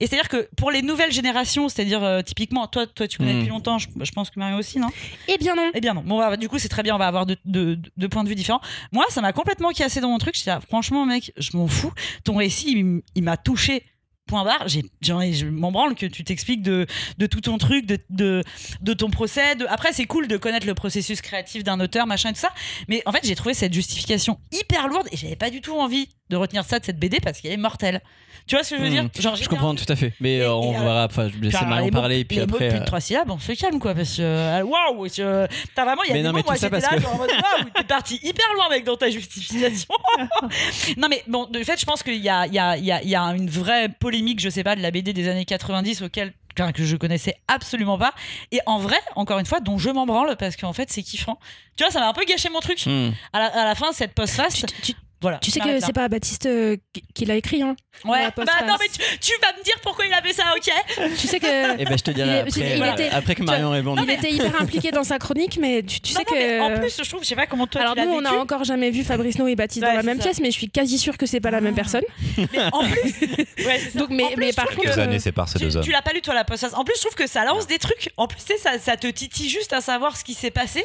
Et c'est-à-dire que pour les nouvelles générations, c'est-à-dire euh, typiquement, toi, toi, tu connais Mm. depuis longtemps, je, je pense que Marion aussi, non? Eh bien non. Eh bien non. Bon, bah, du coup, c'est très bien, on va avoir deux, points de vue différents. Moi, ça m'a complètement cassé dans mon truc. J'étais là, franchement, mec, je m'en fous. Ton récit, il, m'a touché. Point barre, j'ai, je m'en branle que tu t'expliques de, de tout ton truc, de, de, de ton procès. de- Après, c'est cool de connaître le processus créatif d'un auteur, machin et tout ça. Mais en fait, j'ai trouvé cette justification hyper lourde et j'avais pas du tout envie de retenir ça de cette BD parce qu'elle est mortelle. Tu vois ce que je veux Hmm. dire Genre, Je comprends tout à fait. Mais Et- euh, on et, euh, verra. Enfin, je vais laisser Marion mots- parler. Et puis les mots après. plus de euh, trois syllabes, on se calme quoi. Parce que waouh, je- t'as vraiment, il y a Mais des non, mots, mais moi j'étais là, que- genre en mode waouh, t'es parti hyper loin mec dans ta justification. [laughs] non mais bon, de fait, je pense qu'il y a, il y, a, il y, a, il y a une vraie polémique, je sais pas, de la BD des années 90 auquel que je connaissais absolument pas et en vrai encore une fois dont je m'en branle parce qu'en fait c'est kiffant tu vois ça m'a un peu gâché mon truc hmm. à la, à la fin cette post-face Tu, tu- voilà tu sais que c'est pas Baptiste euh, qui- l'a écrit. Hein. ouais la bah non mais tu, tu vas me dire pourquoi il a fait ça ok? Tu sais que. Eh ben, je te dirai Il après, il était- après que Marion réponde. Il était hyper impliqué dans sa chronique, mais tu, tu Non, sais non, mais que. en plus je trouve je sais pas comment toi Alors tu nous, on a vécu. encore jamais vu Fabrice No et Baptiste Ouais, dans la même ça. pièce, mais je suis quasi sûre que c'est pas la même personne. [laughs] Mais en plus, [laughs] ouais, c'est ça. Donc, mais- En plus, mais par contre, Deux années séparent ces tu, deux hommes. tu l'as pas lu toi la post En plus, je trouve que ça lance des trucs. En plus, tu sais, ça, ça te titille juste à savoir ce qui s'est passé.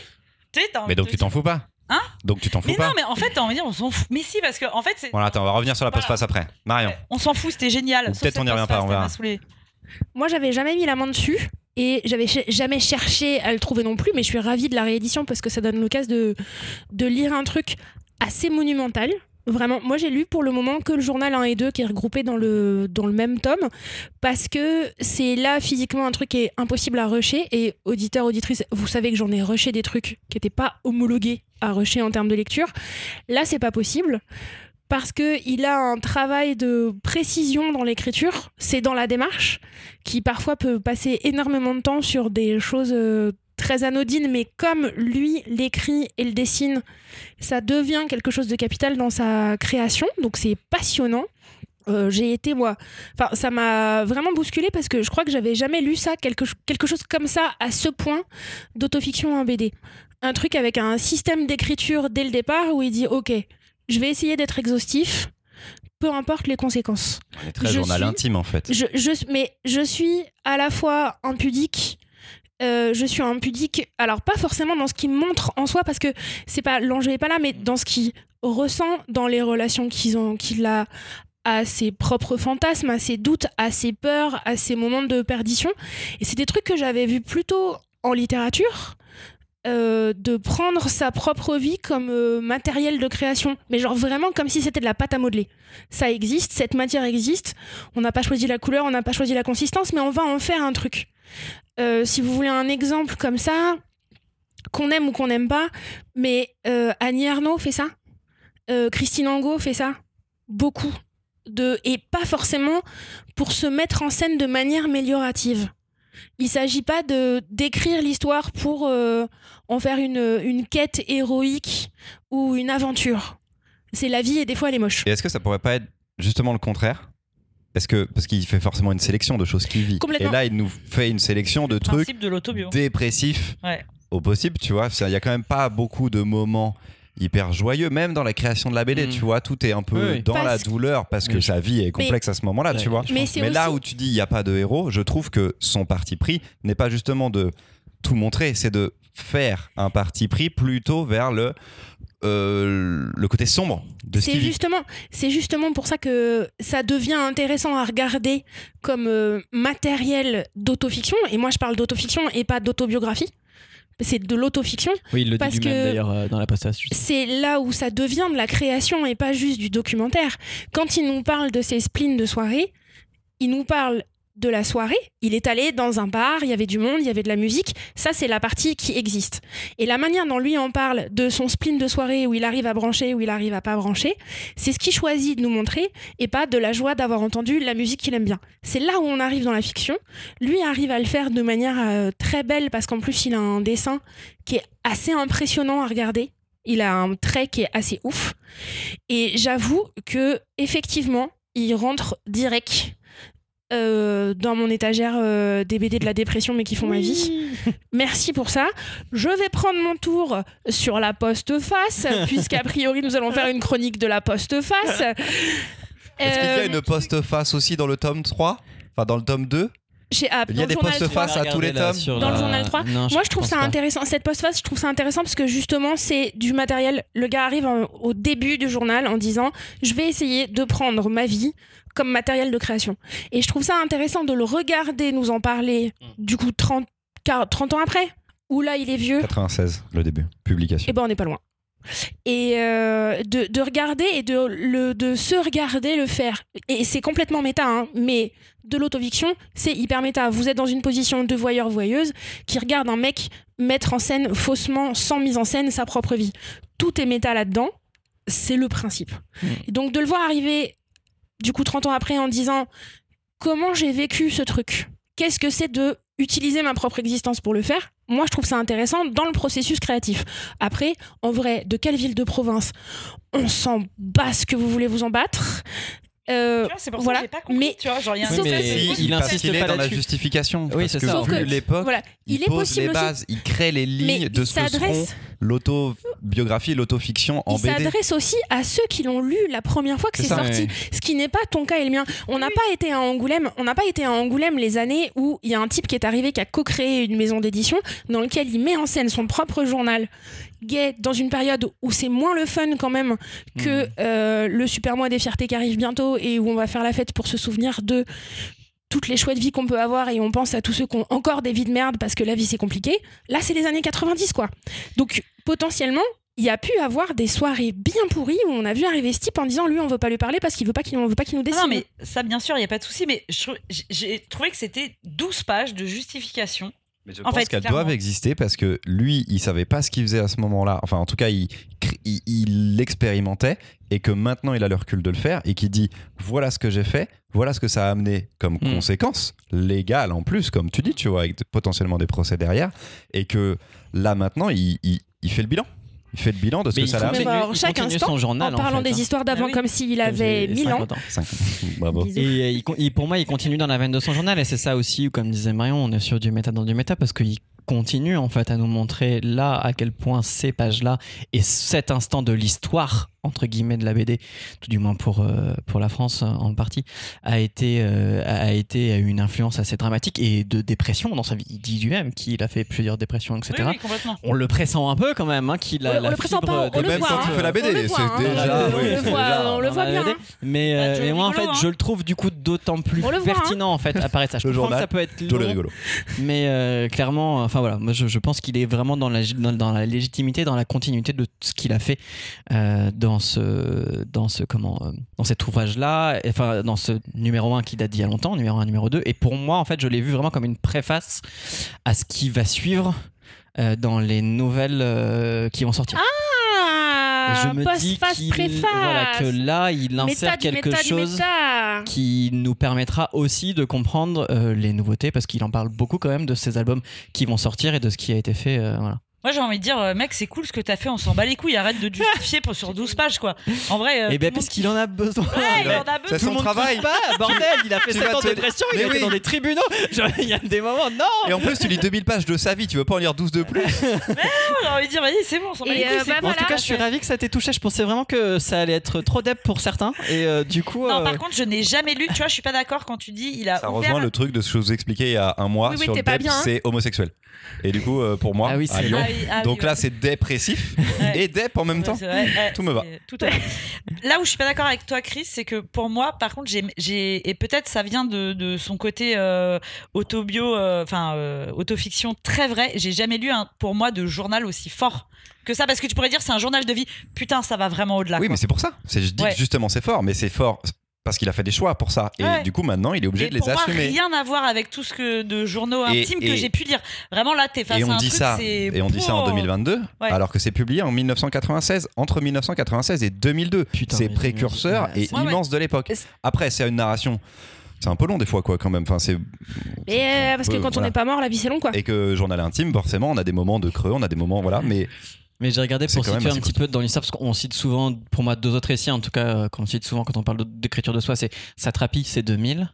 Mais donc tu te t'en fous pas Hein Donc tu t'en fous Mais pas non, mais en fait, t'as envie de dire, on s'en fout. Mais si, parce que en fait, c'est. Voilà, attends, on va revenir sur la Voilà. postface après. Marion. On s'en fout, c'était génial. Ou Sauf peut-être on y revient pas, on ça m'a verra. saoulé. Moi, j'avais jamais mis la main dessus et j'avais ch- jamais cherché à le trouver non plus, mais je suis ravie de la réédition parce que ça donne l'occasion de, de lire un truc assez monumental. Vraiment, moi j'ai lu pour le moment que le journal 1 et 2 qui est regroupé dans le, dans le même tome parce que c'est là physiquement un truc qui est impossible à rusher et auditeur, auditrice, vous savez que j'en ai rushé des trucs qui n'étaient pas homologués à rusher en termes de lecture. Là, c'est pas possible parce que il a un travail de précision dans l'écriture, c'est dans la démarche qui parfois peut passer énormément de temps sur des choses euh, très anodines, mais comme lui l'écrit et le dessine, ça devient quelque chose de capital dans sa création, donc c'est passionnant. Euh, j'ai été moi, enfin ça m'a vraiment bousculé parce que je crois que j'avais jamais lu ça, quelque, quelque chose comme ça à ce point d'autofiction en BD. Un truc avec un système d'écriture dès le départ où il dit ok, je vais essayer d'être exhaustif, peu importe les conséquences. On est très Je journal suis- intime en fait. Je, je- mais je suis à la fois impudique. Euh, je suis impudique, alors pas forcément dans ce qu'il montre en soi, parce que c'est pas l'enjeu est pas là, mais dans ce qu'il ressent dans les relations qu'ils ont, qu'il a à ses propres fantasmes, à ses doutes, à ses peurs, à ses moments de perdition. Et c'est des trucs que j'avais vus plutôt en littérature, euh, de prendre sa propre vie comme euh, matériel de création, mais genre vraiment comme si c'était de la pâte à modeler. Ça existe, cette matière existe, on n'a pas choisi la couleur, on n'a pas choisi la consistance, mais on va en faire un truc. Euh, si vous voulez un exemple comme ça, qu'on aime ou qu'on n'aime pas, mais euh, Annie Arnaud fait ça, euh, Christine Angot fait ça, beaucoup. De, et pas forcément pour se mettre en scène de manière améliorative. Il s'agit pas de d'écrire l'histoire pour en faire une, une quête héroïque ou une aventure. C'est la vie et des fois elle est moche. Et est-ce que ça pourrait pas être justement le contraire? Est-ce que parce qu'il fait forcément une sélection de choses qu'il vit. Et là, il nous fait une sélection de trucs de dépressifs Ouais. au possible, tu vois. Il y a quand même pas beaucoup de moments hyper joyeux, même dans la création de la BD, Mm. tu vois. Tout est un peu Oui, dans Parce- la douleur parce que sa vie est complexe à ce moment-là, tu vois. Mais là aussi- où tu dis il n'y a pas de héros, je trouve que son parti pris n'est pas justement de tout montrer, c'est de faire un parti pris plutôt vers le, euh, le côté sombre de ce C'est justement, c'est justement pour ça que ça devient intéressant à regarder comme euh, matériel d'autofiction. Et moi, je parle d'autofiction et pas d'autobiographie. C'est de l'autofiction. Oui, il le dit Parce lui-même que- d'ailleurs euh, dans la sais. C'est là où ça devient de la création et pas juste du documentaire. Quand il nous parle de ses spleens de soirée, il nous parle de la soirée, il est allé dans un bar, il y avait du monde, il y avait de la musique. Ça, c'est la partie qui existe. Et la manière dont lui en parle de son spleen de soirée où il arrive à brancher, où il arrive à pas brancher, c'est ce qu'il choisit de nous montrer et pas de la joie d'avoir entendu la musique qu'il aime bien. C'est là où on arrive dans la fiction. Lui arrive à le faire de manière euh, très belle parce qu'en plus, il a un dessin qui est assez impressionnant à regarder. Il a un trait qui est assez ouf. Et j'avoue que effectivement, il rentre direct euh, dans mon étagère euh, des BD de la dépression mais qui font ma vie. Merci pour ça. Je vais prendre mon tour sur la poste-face [laughs] puisqu'a priori nous allons faire une chronique de la poste-face. Est-ce qu'il y a Euh, une post-face aussi dans le tome 3 Enfin, dans le tome 2 chez App, Il y a des le journal post-face 3. à tous les tomes Dans le journal 3. Non, Moi, je trouve ça pas. intéressant. Cette postface, je trouve ça intéressant parce que justement, c'est du matériel. Le gars arrive en- au début du journal en disant Je vais essayer de prendre ma vie comme matériel de création. Et je trouve ça intéressant de le regarder nous en parler, du coup, 30, 40 30 ans après, où là, il est vieux. 96, le début, publication. Eh ben, on n'est pas loin. Et euh, de, de regarder et de, le, de se regarder le faire. Et c'est complètement méta, hein, mais de l'autofiction, c'est hyper méta. Vous êtes dans une position de voyeur-voyeuse qui regarde un mec mettre en scène faussement, sans mise en scène, sa propre vie. Tout est méta là-dedans. C'est le principe. Et donc de le voir arriver, du coup, 30 ans après, en disant comment j'ai vécu ce truc? Qu'est-ce que c'est de utiliser ma propre existence pour le faire? Moi, je trouve ça intéressant dans le processus créatif. Après, en vrai, de quelle ville de province? On s'en bat ce que vous voulez vous en battre. Euh, c'est pour voilà. ça que j'ai pas compris. Mais- tu vois, genre, il y a un il- il insiste pas dans la justification. Oui, parce que ça, vu l'époque, voilà, il, il, est pose possible les aussi. bases, il crée les lignes Mais de il ce que l'autobiographie, l'autofiction en il BD. s'adresse aussi à ceux qui l'ont lu la première fois que C'est sorti. ouais. Ce qui n'est pas ton cas et le mien. On n'a pas été à Angoulême. On n'a pas été à Angoulême les années où il y a un type qui est arrivé qui a co-créé une maison d'édition dans lequel il met en scène son propre journal gay dans une période où c'est moins le fun quand même que Mhm. euh, le super mois des fiertés qui arrive bientôt et où on va faire la fête pour se souvenir de toutes les chouettes vies qu'on peut avoir et on pense à tous ceux qui ont encore des vies de merde parce que la vie c'est compliqué. Là, c'est les années 90 quoi. Donc potentiellement, il y a pu avoir des soirées bien pourries où on a vu arriver ce type en disant lui on veut pas lui parler parce qu'il veut pas qu'il on veut pas qu'il nous Non, dessine. non, mais ça, bien sûr, il n'y a pas de souci, mais j'ai trouvé que c'était 12 pages de justification. Mais je En pense qu'elles doivent exister parce que lui, il savait pas ce qu'il faisait à ce moment-là. Enfin, en tout cas, il, il, il l'expérimentait et que maintenant il a le recul de le faire et qui dit voilà ce que j'ai fait, voilà ce que ça a amené comme Mm. conséquence légale en plus, comme tu dis, tu vois, avec potentiellement des procès derrière, et que là maintenant, il, il- il fait le bilan. Il fait le bilan de ce Mais que ça l'a il chaque instant, son journal, en parlant fait, des hein. histoires d'avant Ah oui. comme s'il avait j'ai 1000 ans. 50 ans. Cinq- Bravo. Et euh, il- pour moi, il continue dans la veine de son journal, et c'est ça aussi, comme disait Marion, on est sur du méta dans du méta, parce qu'il continue en fait à nous montrer là à quel point ces pages-là et cet instant de l'histoire entre guillemets de la BD, tout du moins pour euh, pour la France en partie, a été euh, a été a eu une influence assez dramatique et de dépression dans sa vie. Il dit lui-même qu'il a fait plusieurs dépressions, etc. Oui, oui, complètement. On le pressent un peu quand même, hein, qu'il a On le- on la le pressent fibre pas, on même voit, quand hein. il fait la On BD, le voit, c'est hein. déjà. On oui, le voit, déjà- on le dans voit la bien. Hein. Mais, Bah, euh, mais moi, en fait, hein. je le trouve du coup d'autant plus On le voit, hein. pertinent en fait apparaître ça. Je Le comprends journal, que ça peut être long, rigolo. mais euh, clairement, enfin voilà, moi je, je pense qu'il est vraiment dans la, dans, dans la légitimité, dans la continuité de ce qu'il a fait euh, dans ce, dans ce comment, euh, dans cet ouvrage-là, enfin dans ce numéro 1 qui date d'il y a longtemps, numéro 1, numéro 2. Et pour moi, en fait, je l'ai vu vraiment comme une préface à ce qui va suivre euh, dans les nouvelles euh, qui vont sortir. Ah, Et je me dis qu'il- voilà, que là, il insère quelque méta chose qui nous permettra aussi de comprendre euh, les nouveautés parce qu'il en parle beaucoup quand même de ces albums qui vont sortir et de ce qui a été fait. voilà. Moi, j'ai envie de dire, euh, mec, c'est cool ce que t'as fait, on s'en bat les couilles, arrête de te justifier pour, sur 12 pages, quoi. En vrai. euh, et ben le parce qu'il en a besoin. Ouais, il en a besoin. Tout le son monde travail. pas, [laughs] bordel, il a fait Tu 7 vas ans de dépression, il Mais oui. dans des tribunaux. [laughs] Il y a des moments, non Et en plus, tu lis 2000 pages de sa vie, tu veux pas en lire 12 de plus [laughs] J'ai envie de dire, vas-y, c'est bon, on s'en bat Et, les couilles. euh, bah. En tout cas, je suis ravi que ça t'ait touché. Je pensais vraiment que ça allait être trop dep pour certains. Et euh, du coup. Non, euh, par contre, je n'ai jamais lu. Tu vois, je suis pas d'accord quand tu dis il a Ça ouvert. rejoint le truc de ce que je vous expliquais il y a un mois sur le bien, hein. c'est homosexuel. Et du coup, pour moi, Ah à c'est Lyon, oui, ah oui, donc ouais. là, c'est dépressif [laughs] et DEP en même Ouais, temps. vrai, Tout me va. tout. Là où je suis pas d'accord avec toi, Chris, c'est que pour moi, par contre, j'ai, et peut-être ça vient de, de son côté euh, autobio, euh, enfin euh, autofiction très vrai. J'ai jamais lu un, pour moi, de journal aussi fort que ça, parce que tu pourrais dire c'est un journal de vie. Putain, ça va vraiment au-delà. Oui, quoi. mais c'est pour ça. C'est, je dis Ouais. que justement, c'est fort, mais c'est fort parce qu'il a fait des choix pour ça. Et Ouais. du coup, maintenant, il est obligé Et de les pour moi, assumer. rien à voir avec tout ce que de journaux Et- intimes que j'ai pu lire. Vraiment là, t'es face Et à on un dit truc, ça, et on dit ça en pour- 2022, Ouais. alors que c'est publié en 1996, entre 1996 et 2002. Putain, c'est précurseur et Ouais, immense de l'époque. Après, c'est une narration. C'est un peu long des fois, quoi, quand même. Enfin, c'est Mais euh, parce que quand on n'est pas mort, la vie c'est long quoi. et que journal intime, forcément, on a des moments de creux, on a des moments, voilà. Mais Mais j'ai regardé pour situer un petit peu dans l'histoire, parce qu'on cite souvent, pour moi, deux autres récits, en tout cas, euh, qu'on cite souvent quand on parle d'écriture de soi, c'est Satrapi, c'est 2000,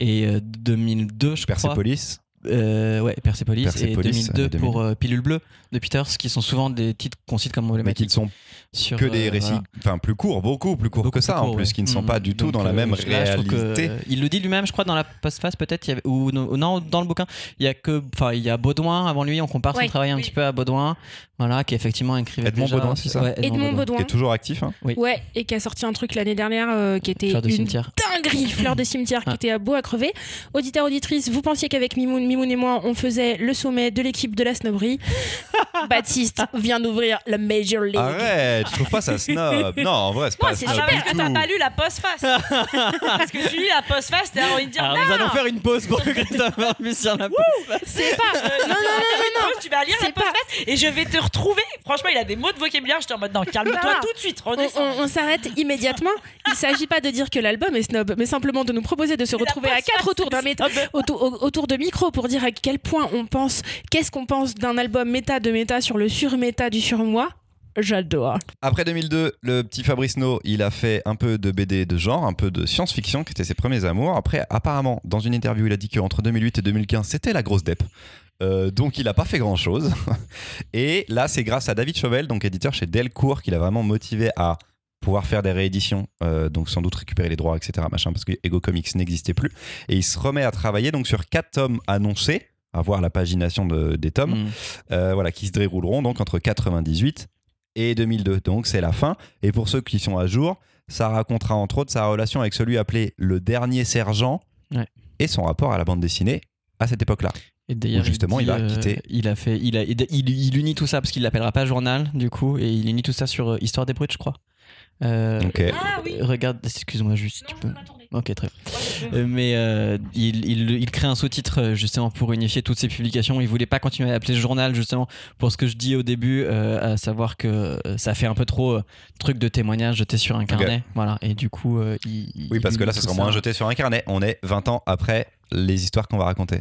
et euh, 2002, je crois. Persepolis, Euh, ouais, Persepolis, Persepolis, et 2002 année 2000. pour euh, Pilule Bleue de Peters, qui sont souvent des titres qu'on cite comme mais qui ne sont sur, que des euh, récits, voilà. enfin plus courts, beaucoup plus courts Beaucoup que ça, en plus, ouais. qui ne sont Mm. pas du tout Donc, dans la euh, même que, réalité. euh, il le dit lui-même, je crois, dans la postface peut-être, ou no- non, dans le bouquin. Il y a que, enfin, il y a Baudouin avant lui. On compare Ouais, son travail un petit peu à Baudouin, voilà, qui effectivement écrivait Edmond déjà. Baudouin, c'est ça Ouais, Edmond Baudouin. Qui est toujours actif. hein. Oui. Ouais, et qui a sorti un truc l'année dernière euh, qui était Fleur de une cimetière. dinguerie, [laughs] fleur de cimetière, qui Ah. était à beau à crever. Auditeur, auditrice, vous pensiez qu'avec Mimoun, Mimoun et moi, on faisait le sommet de l'équipe de la snobberie. [laughs] Baptiste vient d'ouvrir la Major League. Arrête, je trouve pas ça snob. Non, en vrai, c'est pas c'est Ah, snob parce que t'as pas lu la postface. [laughs] parce que tu lis la postface, t'as envie de dire. Alors, non, nous allons faire une pause pour que Christopher puisse la C'est pas. Non, non, non, Tu vas lire la et je vais te retrouver. Franchement, il a des mots de vocabulaire. J'étais en mode non, calme-toi tout de suite. On, redescends. on- on s'arrête immédiatement. Il s'agit pas de dire que l'album est snob, mais simplement de nous proposer de se retrouver à quatre autour d'un c'est méta, snob. autour, au- autour de micro pour dire à quel point on pense, qu'est-ce qu'on pense d'un album méta de méta sur le sur-méta du surmoi. J'adore. Après 2002, le petit Fabrice No, il a fait un peu de BD de genre, un peu de science-fiction, qui était ses premiers amours. Après, apparemment, dans une interview, il a dit qu'entre 2008 et 2015, c'était la grosse dep. Euh, donc il n'a pas fait grand chose. [laughs] Et là, c'est grâce à David Chauvel, donc éditeur chez Delcourt, qu'il a vraiment motivé à pouvoir faire des rééditions, euh, donc sans doute récupérer les droits, etc. Machin, parce que Ego Comics n'existait plus. Et il se remet à travailler donc sur quatre tomes annoncés, à voir la pagination de- des tomes Mm. euh, voilà, qui se dérouleront donc entre 98 et 2002. Donc c'est la fin. Et pour ceux qui sont à jour, ça racontera entre autres sa relation avec celui appelé le dernier sergent Ouais. et son rapport à la bande dessinée à cette époque-là. Et d'ailleurs, justement, il dit, va quitter. Il a fait, il a, il, il- il unit tout ça parce qu'il l'appellera pas journal du coup, et il unit tout ça sur euh, Histoire des brutes, je crois. Euh, Ok. Ah oui. Regarde, excuse-moi juste, si tu peux. Ok, très bien. Euh, mais euh, il, il, il crée un sous-titre euh, justement pour unifier toutes ses publications. Il voulait pas continuer à l'appeler journal justement pour ce que je dis au début, euh, à savoir que euh, ça fait un peu trop euh, truc de témoignage jeté sur un carnet. Voilà, et du coup, euh, il, Oui, parce que là, ça sera moins jeté sur un carnet. On est 20 ans après les histoires qu'on va raconter.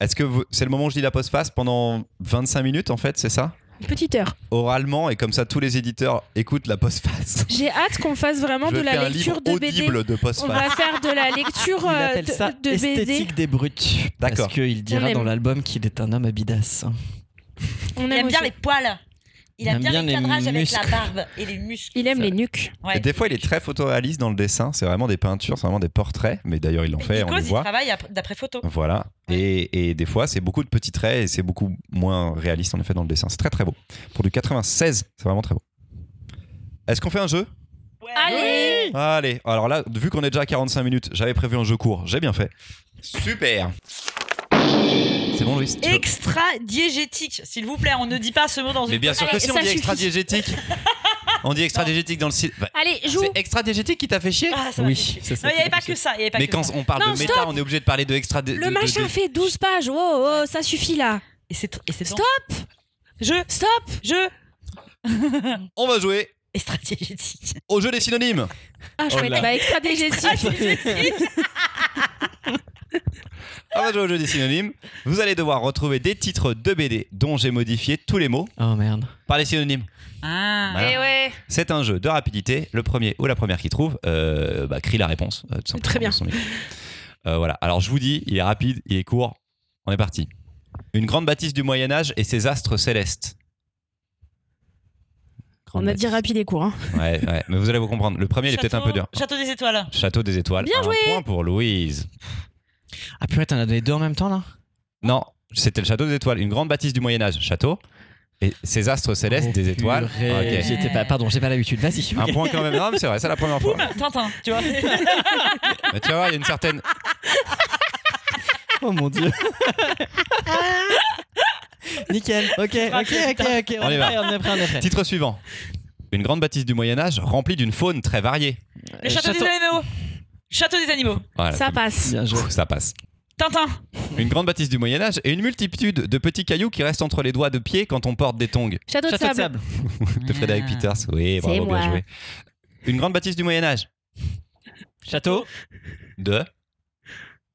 Est-ce que vous- c'est le moment où je lis la postface pendant 25 minutes en fait, c'est ça? Petite heure. Oralement et comme ça tous les éditeurs écoutent la postface. [laughs] J'ai hâte qu'on fasse vraiment Je de la lecture de BD. de On va faire de la lecture Il euh, appelle de, ça de BD. esthétique des brutes. D'accord. Parce qu'il dira dans l'album qu'il est un homme à bidasse. On Il aime aime bien aussi. les poils. Il aime bien, les cadrages avec la barbe et les muscles. Il aime les nuques. Ouais. Et des fois, il est très photoréaliste dans le dessin. C'est vraiment des peintures, c'est vraiment des portraits. Mais d'ailleurs, ils l'ont fait, on Nikos, les il voit. travaille ap- d'après photo. Voilà. Et, et des fois, c'est beaucoup de petits traits et c'est beaucoup moins réaliste en effet dans le dessin. C'est très très beau. Pour du 96, c'est vraiment très beau. Est-ce qu'on fait un jeu? Allez Allez. Alors là, vu qu'on est déjà à 45 minutes, j'avais prévu un jeu court. J'ai bien fait. Super. C'est bon, Louis Extra diégétique, s'il vous plaît. On ne dit pas ce mot dans Mais une bien sûr que si, on dit extra diégétique. on dit extra diégétique dans le site. Bah, Allez, joue c'est extra diégétique qui t'a fait chier Ah, Oui, c'est ça Non, il n'y avait pas que ça. il y avait pas Mais que quand ça. on parle Non, de méta, stop. on est obligé de parler de extra. de- Le de- machin de- fait 12 pages. Oh, oh, ça suffit là. Et c'est et c'est Stop Je, Stop je. On va jouer Extra diégétique. au jeu des synonymes. Ah, Oh chouette. là. bah, extra diégétique. On va jouer au jeu des synonymes. Vous allez devoir retrouver des titres de BD dont j'ai modifié tous les mots Oh merde. par les synonymes. Ah. Voilà. Eh ouais. C'est un jeu de rapidité. Le premier ou la première qui trouve euh, bah, crie la réponse. euh, tout simplement Très bien. dans son micro. Euh, voilà. Alors je vous dis, il est rapide, il est court. On est parti. Une grande bâtisse du Moyen Âge et ses astres célestes. Grande On a dit bâtisse. rapide et court. hein. Ouais, ouais, mais vous allez vous comprendre. Le premier, il est peut-être un peu dur. Château des étoiles. Château des étoiles. Bien un joué. point pour Louise. Ah purée, t'en as donné deux en même temps là? Non, c'était le château des étoiles. Une grande bâtisse du Moyen Âge. Château. Et ses astres célestes, Oh, des étoiles. purée. Ok. J'étais pas, pardon, j'ai pas l'habitude. Vas-y. Un point quand même. Non, mais c'est vrai, c'est la première fois. Tintin, tu vois. [laughs] Mais tu vas voir, il y a une certaine. Oh mon dieu. [laughs] Nickel. Ok, ok, ok, ok. On y est va. prêt, on est prêt, on est prêt. Titre suivant. Une grande bâtisse du Moyen Âge remplie d'une faune très variée. Le château des Éléméaux. Château des animaux. Voilà, Ça passe. Bien joué. ça passe. Tintin. Une grande bâtisse du Moyen-Âge et une multitude de petits cailloux qui restent entre les doigts de pied quand on porte des tongs. Château de Château de sable. sable. [laughs] De Frédéric Ah. Peters. Oui, bravo, moi. bien joué. Une grande bâtisse du Moyen-Âge. Château. De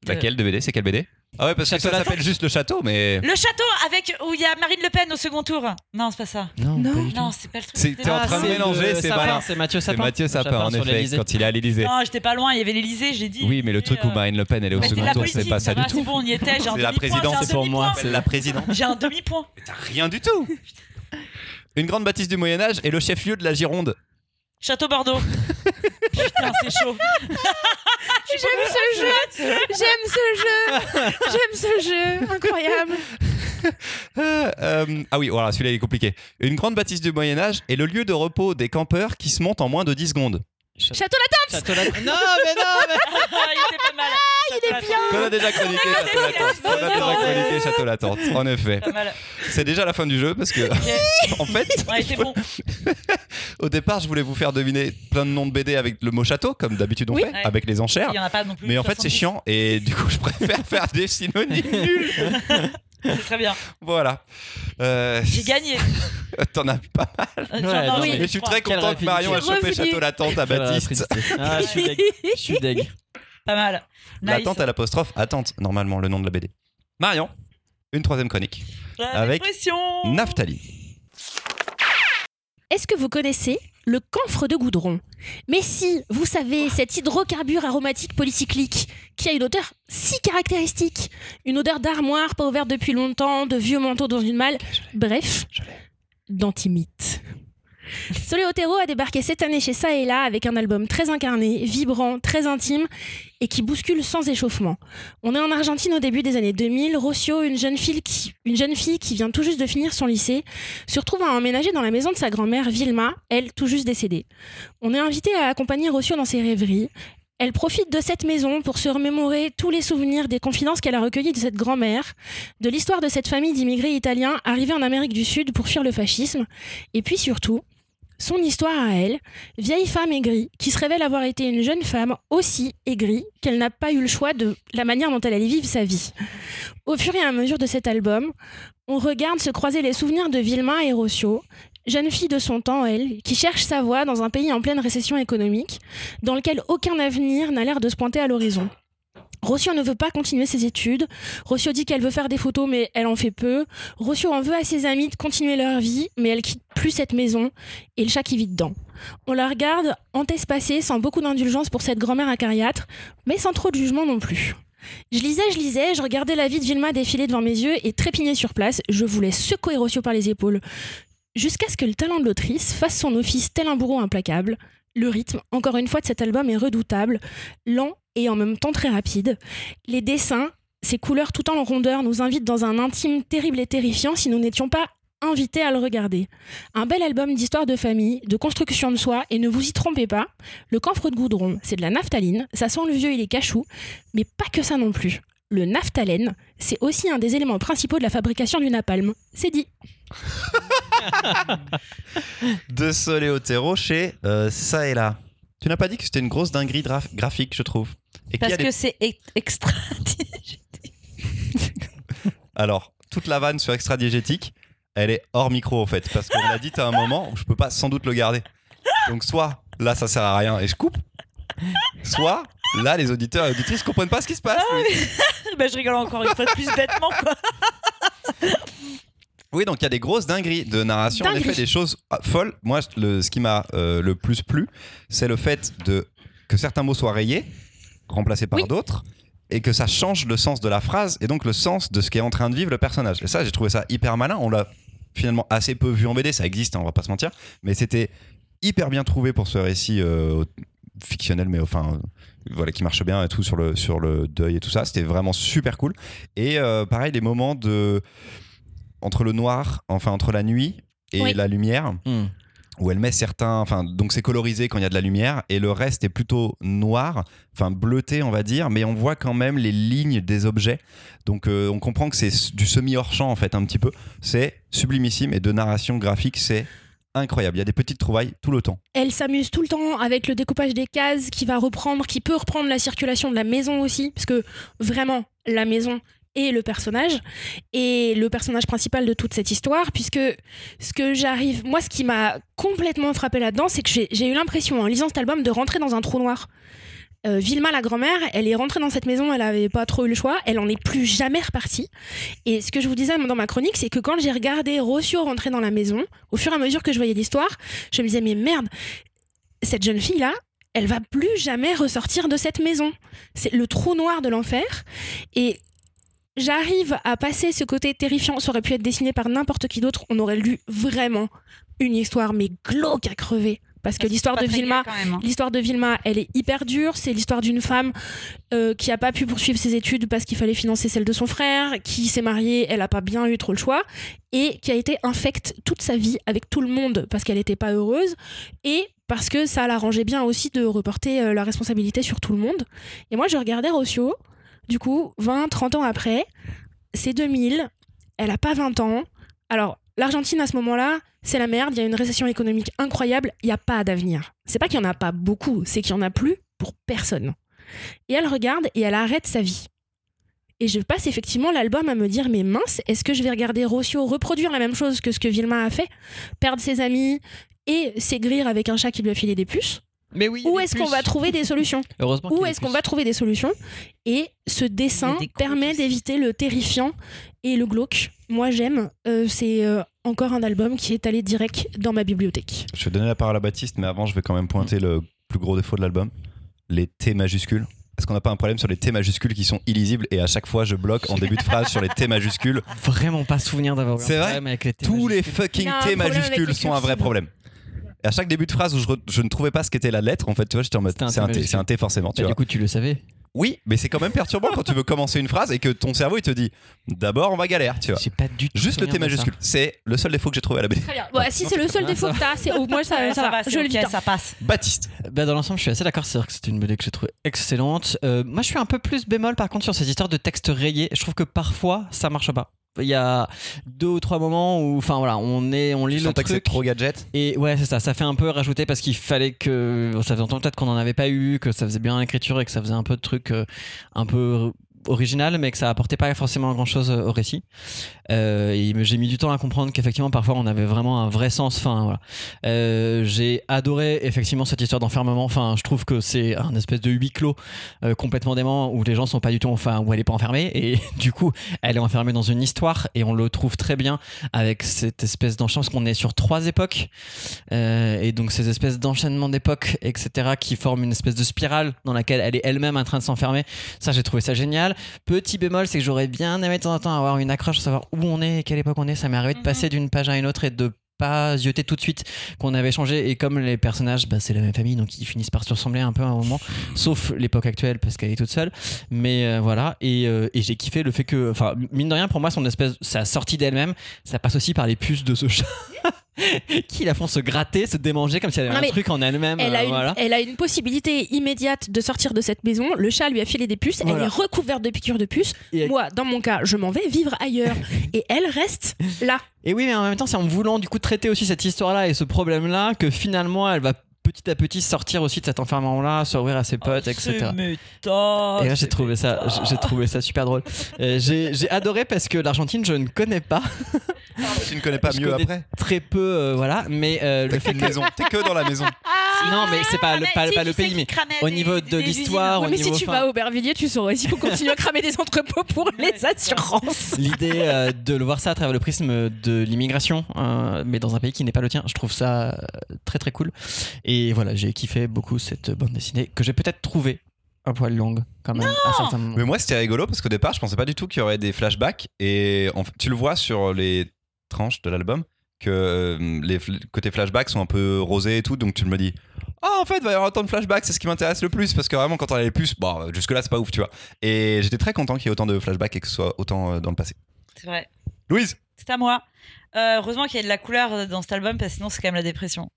Laquelle de BD C'est quelle BD Ah ouais, parce que ça s'appelle juste le château, mais. Le château avec où il y a Marine Le Pen au second tour. Non, c'est pas ça. Non, Non. c'est pas le truc. C'est- t'es en Ah, train de mélanger, c'est Sapin, malin. C'est Mathieu C'est Sapin. Mathieu Sapin, en effet, quand il est à l'Élysée. Non, j'étais pas loin, il y avait l'Elysée, j'ai dit. Oui, mais le truc où Euh, Marine Le Pen elle est au second tour, c'est pas ça du tout. C'est bon, on y était, j'ai un C'est la un c'est pour moi. C'est la présidente. J'ai un demi-point. T'as rien du tout. [laughs] Une grande bâtisse du Moyen-Âge et le chef-lieu de la Gironde. Château Bordeaux. [laughs] Putain, c'est chaud. [laughs] J'aime ce jeu. J'aime ce jeu. J'aime ce jeu. Incroyable. Euh, [laughs] euh, ah oui, voilà, celui-là il est compliqué. Une grande bâtisse du Moyen-Âge et le lieu de repos des campeurs qui se montent en moins de 10 secondes. Château la Château Latin. Non, mais non, mais. [laughs] il était pas mal. il est bien. On a déjà chroniqué Château Latente. On a déjà chroniqué Château Latente, en effet. C'est déjà la fin du jeu parce que, en fait, Ouais, bon. [laughs] au départ, je voulais vous faire deviner plein de noms de BD avec le mot château, comme d'habitude on Oui. fait, Ouais. avec les enchères. Il y en a pas non plus. Mais en fait, c'est 70. chiant et du coup, je préfère [laughs] faire des synonymes nuls. [laughs] C'est très bien. Voilà. Euh, J'ai gagné. [laughs] T'en as pas mal. Euh, Ouais, non, Et je suis très content que Marion a chopé. Château Latente à Baptiste. Ah, je suis deg. Je suis deg. [laughs] Pas mal. Nice. L'attente à l'apostrophe, attente, normalement, le nom de la BD. Marion, une troisième chronique. La avec. Naftali. Est-ce que vous connaissez le camphre de goudron? Mais si, vous savez, cet hydrocarbure aromatique polycyclique qui a une odeur si caractéristique. Une odeur d'armoire pas ouverte depuis longtemps, de vieux manteaux dans une malle. Bref, d'antimite. Soleotero a débarqué cette année chez Ça et Là avec un album très incarné, vibrant, très intime et qui bouscule sans échauffement. On est en Argentine au début des années 2000. Rocio, une jeune fille qui, une jeune fille qui vient tout juste de finir son lycée, se retrouve à emménager dans la maison de sa grand-mère Vilma, elle tout juste décédée. On est invité à accompagner Rocio dans ses rêveries. Elle profite de cette maison pour se remémorer tous les souvenirs des confidences qu'elle a recueillies de cette grand-mère, de l'histoire de cette famille d'immigrés italiens arrivés en Amérique du Sud pour fuir le fascisme, et puis surtout, son histoire à elle, vieille femme aigrie, qui se révèle avoir été une jeune femme aussi aigrie qu'elle n'a pas eu le choix de la manière dont elle allait vivre sa vie. Au fur et à mesure de cet album, on regarde se croiser les souvenirs de Vilma et Rocio, jeune fille de son temps, elle, qui cherche sa voie dans un pays en pleine récession économique, dans lequel aucun avenir n'a l'air de se pointer à l'horizon. Rocio ne veut pas continuer ses études. Rocio dit qu'elle veut faire des photos, mais elle en fait peu. Rocio en veut à ses amis de continuer leur vie, mais elle quitte plus cette maison et le chat qui vit dedans. On la regarde entespacée, sans beaucoup d'indulgence pour cette grand-mère acariâtre, mais sans trop de jugement non plus. Je lisais, je lisais, je regardais la vie de Vilma défiler devant mes yeux et trépigner sur place. Je voulais secouer Rocio par les épaules. Jusqu'à ce que le talent de l'autrice fasse son office tel un bourreau implacable. Le rythme, encore une fois, de cet album est redoutable, lent et en même temps très rapide. Les dessins, ces couleurs tout en rondeur nous invitent dans un intime terrible et terrifiant si nous n'étions pas invités à le regarder. Un bel album d'histoire de famille, de construction de soi, et ne vous y trompez pas, le camphre de goudron, c'est de la naphtaline, ça sent le vieux et les cachous, mais pas que ça non plus. Le naphthalène, c'est aussi un des éléments principaux de la fabrication du napalm. C'est dit. [laughs] De Soleotero chez euh, Ça et Là. Tu n'as pas dit que c'était une grosse dinguerie graphique, je trouve. Et Parce des- que c'est e- extra. [laughs] Alors, toute la vanne sur extra-diégétique, elle est hors micro en fait. Parce qu'on l'a dit à un moment où je peux pas sans doute le garder. Donc, soit là, ça sert à rien et je coupe. Soit là, les auditeurs et auditrices comprennent pas ce qui se passe. [laughs] bah, je rigole encore une fois de plus bêtement, quoi. Oui, donc il y a des grosses dingueries de narration. En Dingueries. effet, des choses folles. Moi, le, ce qui m'a euh, le plus plu, c'est le fait de que certains mots soient rayés, remplacés par Oui. d'autres, et que ça change le sens de la phrase et donc le sens de ce qu'est en train de vivre le personnage. Et ça, j'ai trouvé ça hyper malin. On l'a finalement assez peu vu en BD, ça existe, hein, on va pas se mentir, mais c'était hyper bien trouvé pour ce récit euh, fictionnel, mais enfin. voilà, qui marche bien et tout sur le, sur le deuil et tout ça. C'était vraiment super cool. Et euh, pareil, les moments de. Entre le noir, enfin entre la nuit et Oui. la lumière, Hmm. où elle met certains. Enfin, donc c'est colorisé quand il y a de la lumière, et le reste est plutôt noir, enfin bleuté, on va dire, mais on voit quand même les lignes des objets. Donc euh, on comprend que c'est du semi hors champ, en fait, un petit peu. C'est sublimissime, et de narration graphique, c'est incroyable. Il y a des petites trouvailles tout le temps. Elle s'amuse tout le temps avec le découpage des cases qui va reprendre, qui peut reprendre la circulation de la maison aussi, parce que vraiment, la maison est le personnage et le personnage principal de toute cette histoire, puisque ce que j'arrive, moi, ce qui m'a complètement frappé là-dedans, c'est que j'ai eu l'impression, en lisant cet album, de rentrer dans un trou noir. Euh, Vilma, la grand-mère, elle est rentrée dans cette maison, elle avait pas trop eu le choix, elle en est plus jamais repartie. Et ce que je vous disais dans ma chronique, c'est que quand j'ai regardé Rossio rentrer dans la maison, au fur et à mesure que je voyais l'histoire, je me disais, mais merde, cette jeune fille-là, elle va plus jamais ressortir de cette maison. C'est le trou noir de l'enfer. Et j'arrive à passer ce côté terrifiant. Ça aurait pu être dessiné par n'importe qui d'autre. On aurait lu vraiment une histoire, mais glauque à crever. Parce que l'histoire de Vilma, hein. L'histoire de Vilma, elle est hyper dure. C'est l'histoire d'une femme euh, qui a pas pu poursuivre ses études parce qu'il fallait financer celle de son frère, qui s'est mariée, elle a pas bien eu trop le choix, et qui a été infecte toute sa vie avec tout le monde parce qu'elle n'était pas heureuse, et parce que ça l'arrangeait bien aussi de reporter euh, la responsabilité sur tout le monde. Et moi, je regardais Rossio, du coup, 20, 30 ans après, c'est 2000, elle a pas 20 ans. Alors, l'Argentine à ce moment-là, c'est la merde, il y a une récession économique incroyable, il n'y a pas d'avenir. C'est pas qu'il n'y en a pas beaucoup, c'est qu'il n'y en a plus pour personne. Et elle regarde et elle arrête sa vie. Et je passe effectivement l'album à me dire mais mince, est-ce que je vais regarder Rossio reproduire la même chose que ce que Vilma a fait? Perdre ses amis et s'aigrir avec un chat qui lui a filé des puces? Mais oui. Où est-ce qu'on va trouver des solutions [laughs] Heureusement. Où est-ce qu'on va trouver des solutions Et ce dessin permet d'éviter le terrifiant et le glauque. Moi j'aime, Euh, c'est euh, encore un album qui est allé direct dans ma bibliothèque. Je vais donner la parole à Baptiste, mais avant, je vais quand même pointer le plus gros défaut de l'album les T majuscules. Est-ce qu'on n'a pas un problème sur les T majuscules qui sont illisibles et à chaque fois je bloque en début de phrase sur les T majuscules [laughs] Vraiment pas souvenir d'avoir eu un C'est vrai problème avec les T Tous les majuscules. fucking T majuscules les sont un vrai problème. Et à chaque début de phrase où je, re- je ne trouvais pas ce qu'était la lettre, en fait, tu vois, j'étais en mode C'était un c'est T un T, majuscule. c'est un T forcément, tu Bah, vois. du coup, tu le savais. Oui, mais c'est quand même perturbant quand tu veux commencer une phrase et que ton cerveau il te dit d'abord on va galère, tu vois. J'ai pas du tout. Juste le T souvenir de ça. majuscule, c'est le seul défaut que j'ai trouvé à la BD. Très bien. Bon, si c'est le seul défaut ça que t'as, c'est au moins ça, ça, va. c'est Je le dis. ça passe. Baptiste, Bah, dans l'ensemble, je suis assez d'accord. C'est que c'était une BD que j'ai trouvée excellente. Euh, moi, je suis un peu plus bémol par contre sur ces histoires de textes rayés. Je trouve que parfois, ça marche pas. Il y a deux ou trois moments où, enfin voilà, on est, on lit le sentais que c'est truc. trop gadget Et ouais, c'est ça. Ça fait un peu rajouter parce qu'il fallait que. Ça faisait longtemps peut-être qu'on en avait pas eu, que ça faisait bien l'écriture et que ça faisait un peu de trucs euh, un peu original, mais que ça apportait pas forcément grand chose au récit. Euh, j'ai mis du temps à comprendre qu'effectivement, parfois, on avait vraiment un vrai sens. Enfin. Euh, j'ai adoré effectivement cette histoire d'enfermement. Enfin, je trouve que c'est un espèce de huis clos euh, complètement dément où les gens sont pas du tout, enfin, où elle est pas enfermée et [laughs] du coup, elle est enfermée dans une histoire et on le trouve très bien avec cette espèce d'enchaînement parce qu'on est sur trois époques euh, et donc ces espèces d'enchaînements d'époques, etc., qui forment une espèce de spirale dans laquelle elle est elle-même en train de s'enfermer. Ça, j'ai trouvé ça génial. Petit bémol, c'est que j'aurais bien aimé de temps en temps avoir une accroche, savoir où on est et quelle époque on est. Ça m'est arrivé de Mhm. passer d'une page à une autre et de pas zioter tout de suite qu'on avait changé. Et comme les personnages bah, c'est la même famille donc ils finissent par se ressembler un peu à un moment sauf l'époque actuelle parce qu'elle est toute seule. Mais euh, voilà. Et, euh, et j'ai kiffé le fait que enfin mine de rien pour moi son espèce sa sortie d'elle-même ça passe aussi par les puces de ce chat [laughs] [laughs] qui la font se gratter se démanger comme si elle avait Non, un truc en elle-même Elle a, euh, voilà elle a une possibilité immédiate de sortir de cette maison. Le chat lui a filé des puces. Elle est recouverte de piqûres de puces. Et elle- Moi, dans mon cas, je m'en vais vivre ailleurs. [laughs] Et elle reste là. Et oui, mais en même temps, c'est en voulant du coup traiter aussi cette histoire-là et ce problème-là que finalement, elle va petit à petit sortir aussi de cet enfermement-là, s'ouvrir à ses potes, etc. Et là, j'ai trouvé ça, j'ai- trouvé ça super drôle. J'ai j'ai adoré parce que l'Argentine, je ne connais pas [laughs] Tu ne connais pas Je mieux connais après très peu, euh, voilà. Mais euh, le fait que maison, t'es que dans la maison. [laughs] non, mais c'est pas le, pas, pas le pays, mais au niveau de l'histoire, Ouais, mais si tu vas à Aubervilliers, tu sauras s'il faut continuer à cramer des entrepôts pour les assurances. [laughs] L'idée euh, de le voir ça à travers le prisme de l'immigration, euh, mais dans un pays qui n'est pas le tien, je trouve ça très très cool. Et voilà, j'ai kiffé beaucoup cette bande dessinée que j'ai peut-être trouvée un poil longue quand même à certains moments. Mais moi, c'était rigolo parce qu'au départ, je pensais pas du tout qu'il y aurait des flashbacks. Et en fait, tu le vois sur les tranches de l'album que euh, les fl- côtés flashbacks sont un peu rosés et tout. Donc tu me dis, ah, en fait, il va y avoir autant de flashbacks, c'est ce qui m'intéresse le plus. Parce que vraiment, quand on a les plus, bon, jusque-là, c'est pas ouf, tu vois. Et j'étais très content qu'il y ait autant de flashbacks et que ce soit autant euh, dans le passé. C'est vrai. Louise? C'est à moi. Euh, heureusement qu'il y a de la couleur euh, dans cet album parce que sinon c'est quand même la dépression.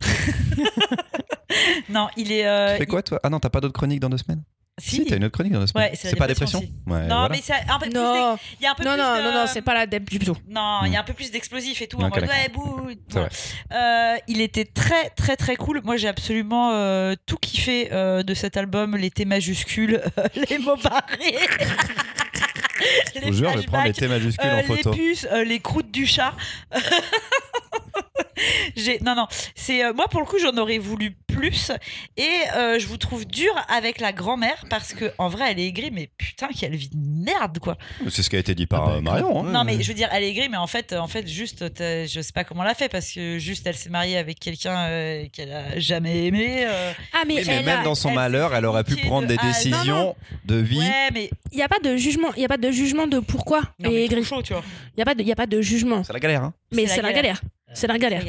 [laughs] non, il est. euh, Tu fais quoi, toi? Ah non, t'as pas d'autres chroniques dans deux semaines? Il- Si, t'as une autre chronique dans la semaine. Ouais, c'est pas dépression Ouais, Non, voilà. mais c'est un peu plus. Non, Il y a un peu non, plus non, de- non, non, c'est pas la dep du tout. Non, il y a un peu plus d'explosifs et tout. En ouais, bouh. Euh, il était très, très, très cool. Moi, j'ai absolument euh, tout kiffé euh, de cet album. Les T majuscules, euh, [laughs] les mots barrés. [laughs] Je vous jure, je vais prendre les T majuscules Euh, en photo. Les puces, euh, les croûtes du chat. [laughs] [laughs] J'ai non non, c'est euh, moi pour le coup j'en aurais voulu plus et euh, je vous trouve dur avec la grand-mère parce que en vrai elle est aigrie mais putain quelle vie de merde quoi. C'est ce qui a été dit par Ah bah, euh, Marion. hein. Non mais je veux dire elle est aigrie mais en fait en fait juste je sais pas comment elle a fait parce que juste elle s'est mariée avec quelqu'un euh, qu'elle a jamais aimé. euh, Ah, mais, Oui, mais elle même a- dans son elle malheur, elle aurait pu prendre de des décisions de vie. Ouais mais il n'y a pas de jugement. Il y a pas de jugement de pourquoi non, elle mais est aigrie. chaud, tu vois. Il n'y a, pas de- il y a pas de jugement. C'est la galère, hein. Mais C'est la galère. C'est la galère.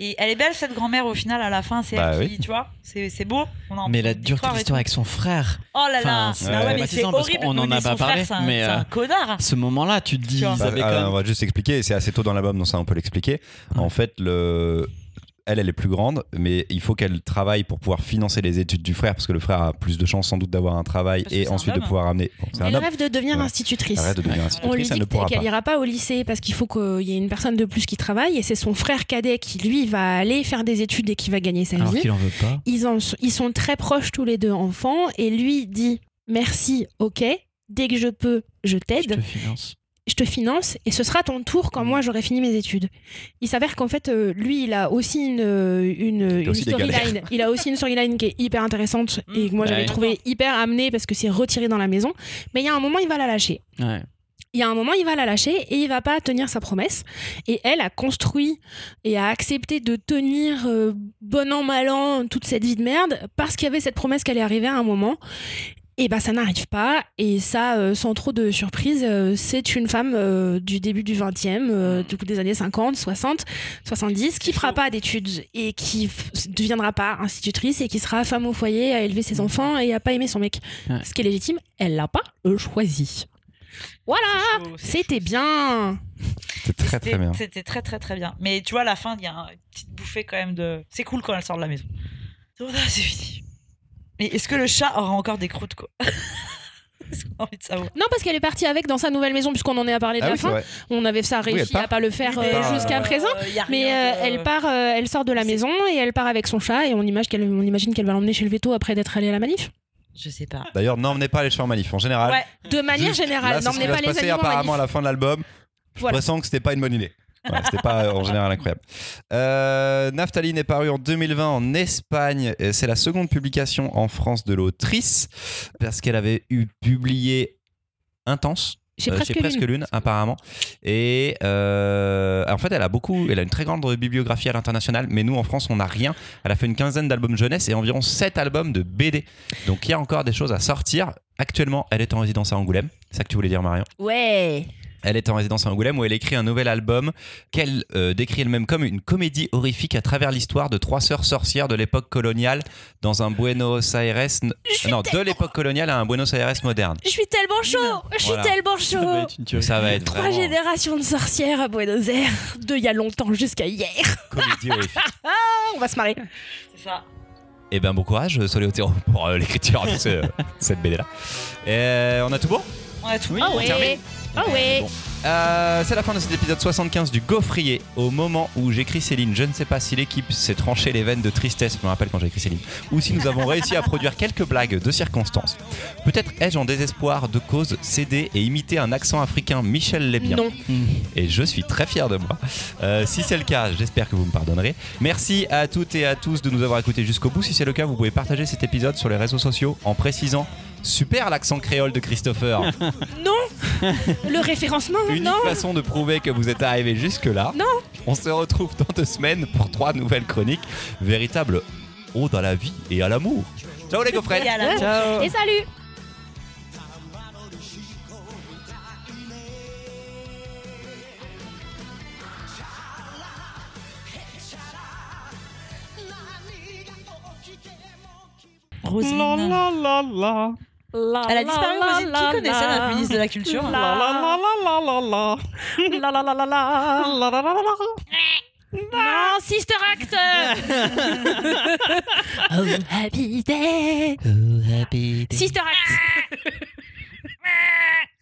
Et elle est belle cette grand-mère au final à la fin, c'est Bah elle qui, oui. tu vois, c'est c'est beau. On a un Mais la dureté de l'histoire avec son frère. Oh là là, Enfin, c'est Ah ouais, c'est parce horrible. qu'on en a pas parlé, frère, c'est un- mais, c'est euh, un connard. Ce moment-là, tu te dis, Bah, euh, on va juste expliquer, c'est assez tôt dans l'album, donc ça on peut l'expliquer. En fait, le... elle, elle est plus grande, mais il faut qu'elle travaille pour pouvoir financer les études du frère, parce que le frère a plus de chances sans doute d'avoir un travail Parce et ensuite de pouvoir amener. Bon, c'est Elle rêve de devenir Ouais. institutrice. arrête de devenir On lui institutrice, dit elle ne pourra qu'elle pas. ira pas au lycée parce qu'il faut qu'il y ait une personne de plus qui travaille et c'est son frère cadet qui lui va aller faire des études et qui va gagner sa Alors vie. en veut pas. Ils, en ils sont très proches tous les deux enfants et lui dit merci, ok, dès que je peux, je Je t'aide, te finance. Je te finance et ce sera ton tour quand moi j'aurai fini mes études. Il s'avère qu'en fait, euh, lui, il a aussi une, storyline. Il a aussi une storyline qui est hyper intéressante et que moi j'avais Ouais. trouvé hyper amenée parce que c'est retiré dans la maison. Mais il y a un moment, il va la lâcher. Ouais. Il y a un moment, il va la lâcher et il va pas tenir sa promesse. Et elle a construit et a accepté de tenir euh, bon an, mal an toute cette vie de merde parce qu'il y avait cette promesse qu'elle est arrivée à un moment. Et bah ça n'arrive pas. Et ça, euh, sans trop de surprise, euh, c'est une femme euh, du début du 20e, euh, du coup des années 50, 60, 70, qui fera pas d'études et qui f- deviendra pas institutrice et qui sera femme au foyer à élever ses enfants et à pas aimer son mec. Ouais. Ce qui est légitime, elle l'a pas choisi. Voilà, c'était bien. C'est très très C'était- bien. C'était très très très bien. Mais tu vois, à la fin, il y a une petite bouffée quand même de. C'est cool quand elle sort de la maison. Oh, là, [laughs] c'est fini. Mais est-ce que le chat aura encore des croûtes, quoi Est-ce qu'on a envie de savoir Non, parce qu'elle est partie avec dans sa nouvelle maison, puisqu'on en est à parler de Ah la oui, fin. On avait ça réussi à pas le faire euh, jusqu'à euh, présent. Mais euh, elle part, euh, elle sort de la maison et elle part avec son chat et on imagine qu'elle, on imagine qu'elle va l'emmener chez le veto après d'être allée à la manif. Je sais pas. D'ailleurs, n'emmenez pas les chats en manif en général. Ouais. De manière Juste, générale, n'emmenez pas les animaux en apparemment à manif. la fin de l'album. Je Voilà. pressens que c'était pas une bonne idée. Voilà, c'était pas en général incroyable. Euh, Naphtaline est paru en 2020 en Espagne. C'est la seconde publication en France de l'autrice parce qu'elle avait eu publié Intense. J'ai euh, presque, presque lune. lune apparemment et euh, en fait elle a beaucoup elle a une très grande bibliographie à l'international mais nous en France on n'a rien elle a fait une quinzaine d'albums jeunesse et environ 7 albums de BD donc il y a encore des choses à sortir actuellement elle est en résidence à Angoulême c'est ça que tu voulais dire Marion? Ouais. Elle est en résidence à Angoulême où elle écrit un nouvel album qu'elle euh, décrit elle-même comme une comédie horrifique à travers l'histoire de trois sœurs sorcières de l'époque coloniale dans un Buenos Aires non de l'époque coloniale à un Buenos Aires moderne Je suis tellement chaud. Je suis Voilà. tellement Ça va chaud. être ça va être Trois vraiment générations de sorcières à Buenos Aires, de il y a longtemps jusqu'à hier. [laughs] comédie horrifique On va se marrer. C'est ça. Et ben bon courage, Soléo pour euh, l'écriture de ce- cette BD là. Et on a tout bon? On a tout. Oui, Ah on ouais. termine. Ah ouais. Bon. Euh, c'est la fin de cet épisode 75 du Gaufrier. Au moment où j'écris Céline, je ne sais pas si l'équipe s'est tranché les veines de tristesse, je me rappelle quand j'ai écrit Céline, ou si nous avons réussi à produire quelques blagues de circonstances. Peut-être ai-je en désespoir de cause cédé et imité un accent africain Michel Lébien. Non. et je suis très fier de moi. Euh, si c'est le cas, j'espère que vous me pardonnerez. Merci à toutes et à tous de nous avoir écoutés jusqu'au bout. Si c'est le cas, vous pouvez partager cet épisode sur les réseaux sociaux en précisant super l'accent créole de Christopher. [laughs] Non. Le référencement, Unique non. façon de prouver que vous êtes arrivé jusque là. Non. On se retrouve dans deux semaines pour trois nouvelles chroniques. Véritable ode à la vie et à l'amour. Ciao les gaufrettes. Et à la- Ciao. Et salut. Elle a disparu, vas-y, qui connaissait notre ministre de la Culture hein? La la la la la la la. La la la la la. Non, Sister Act. Oh happy day Oh happy day Sister Act. [laughs]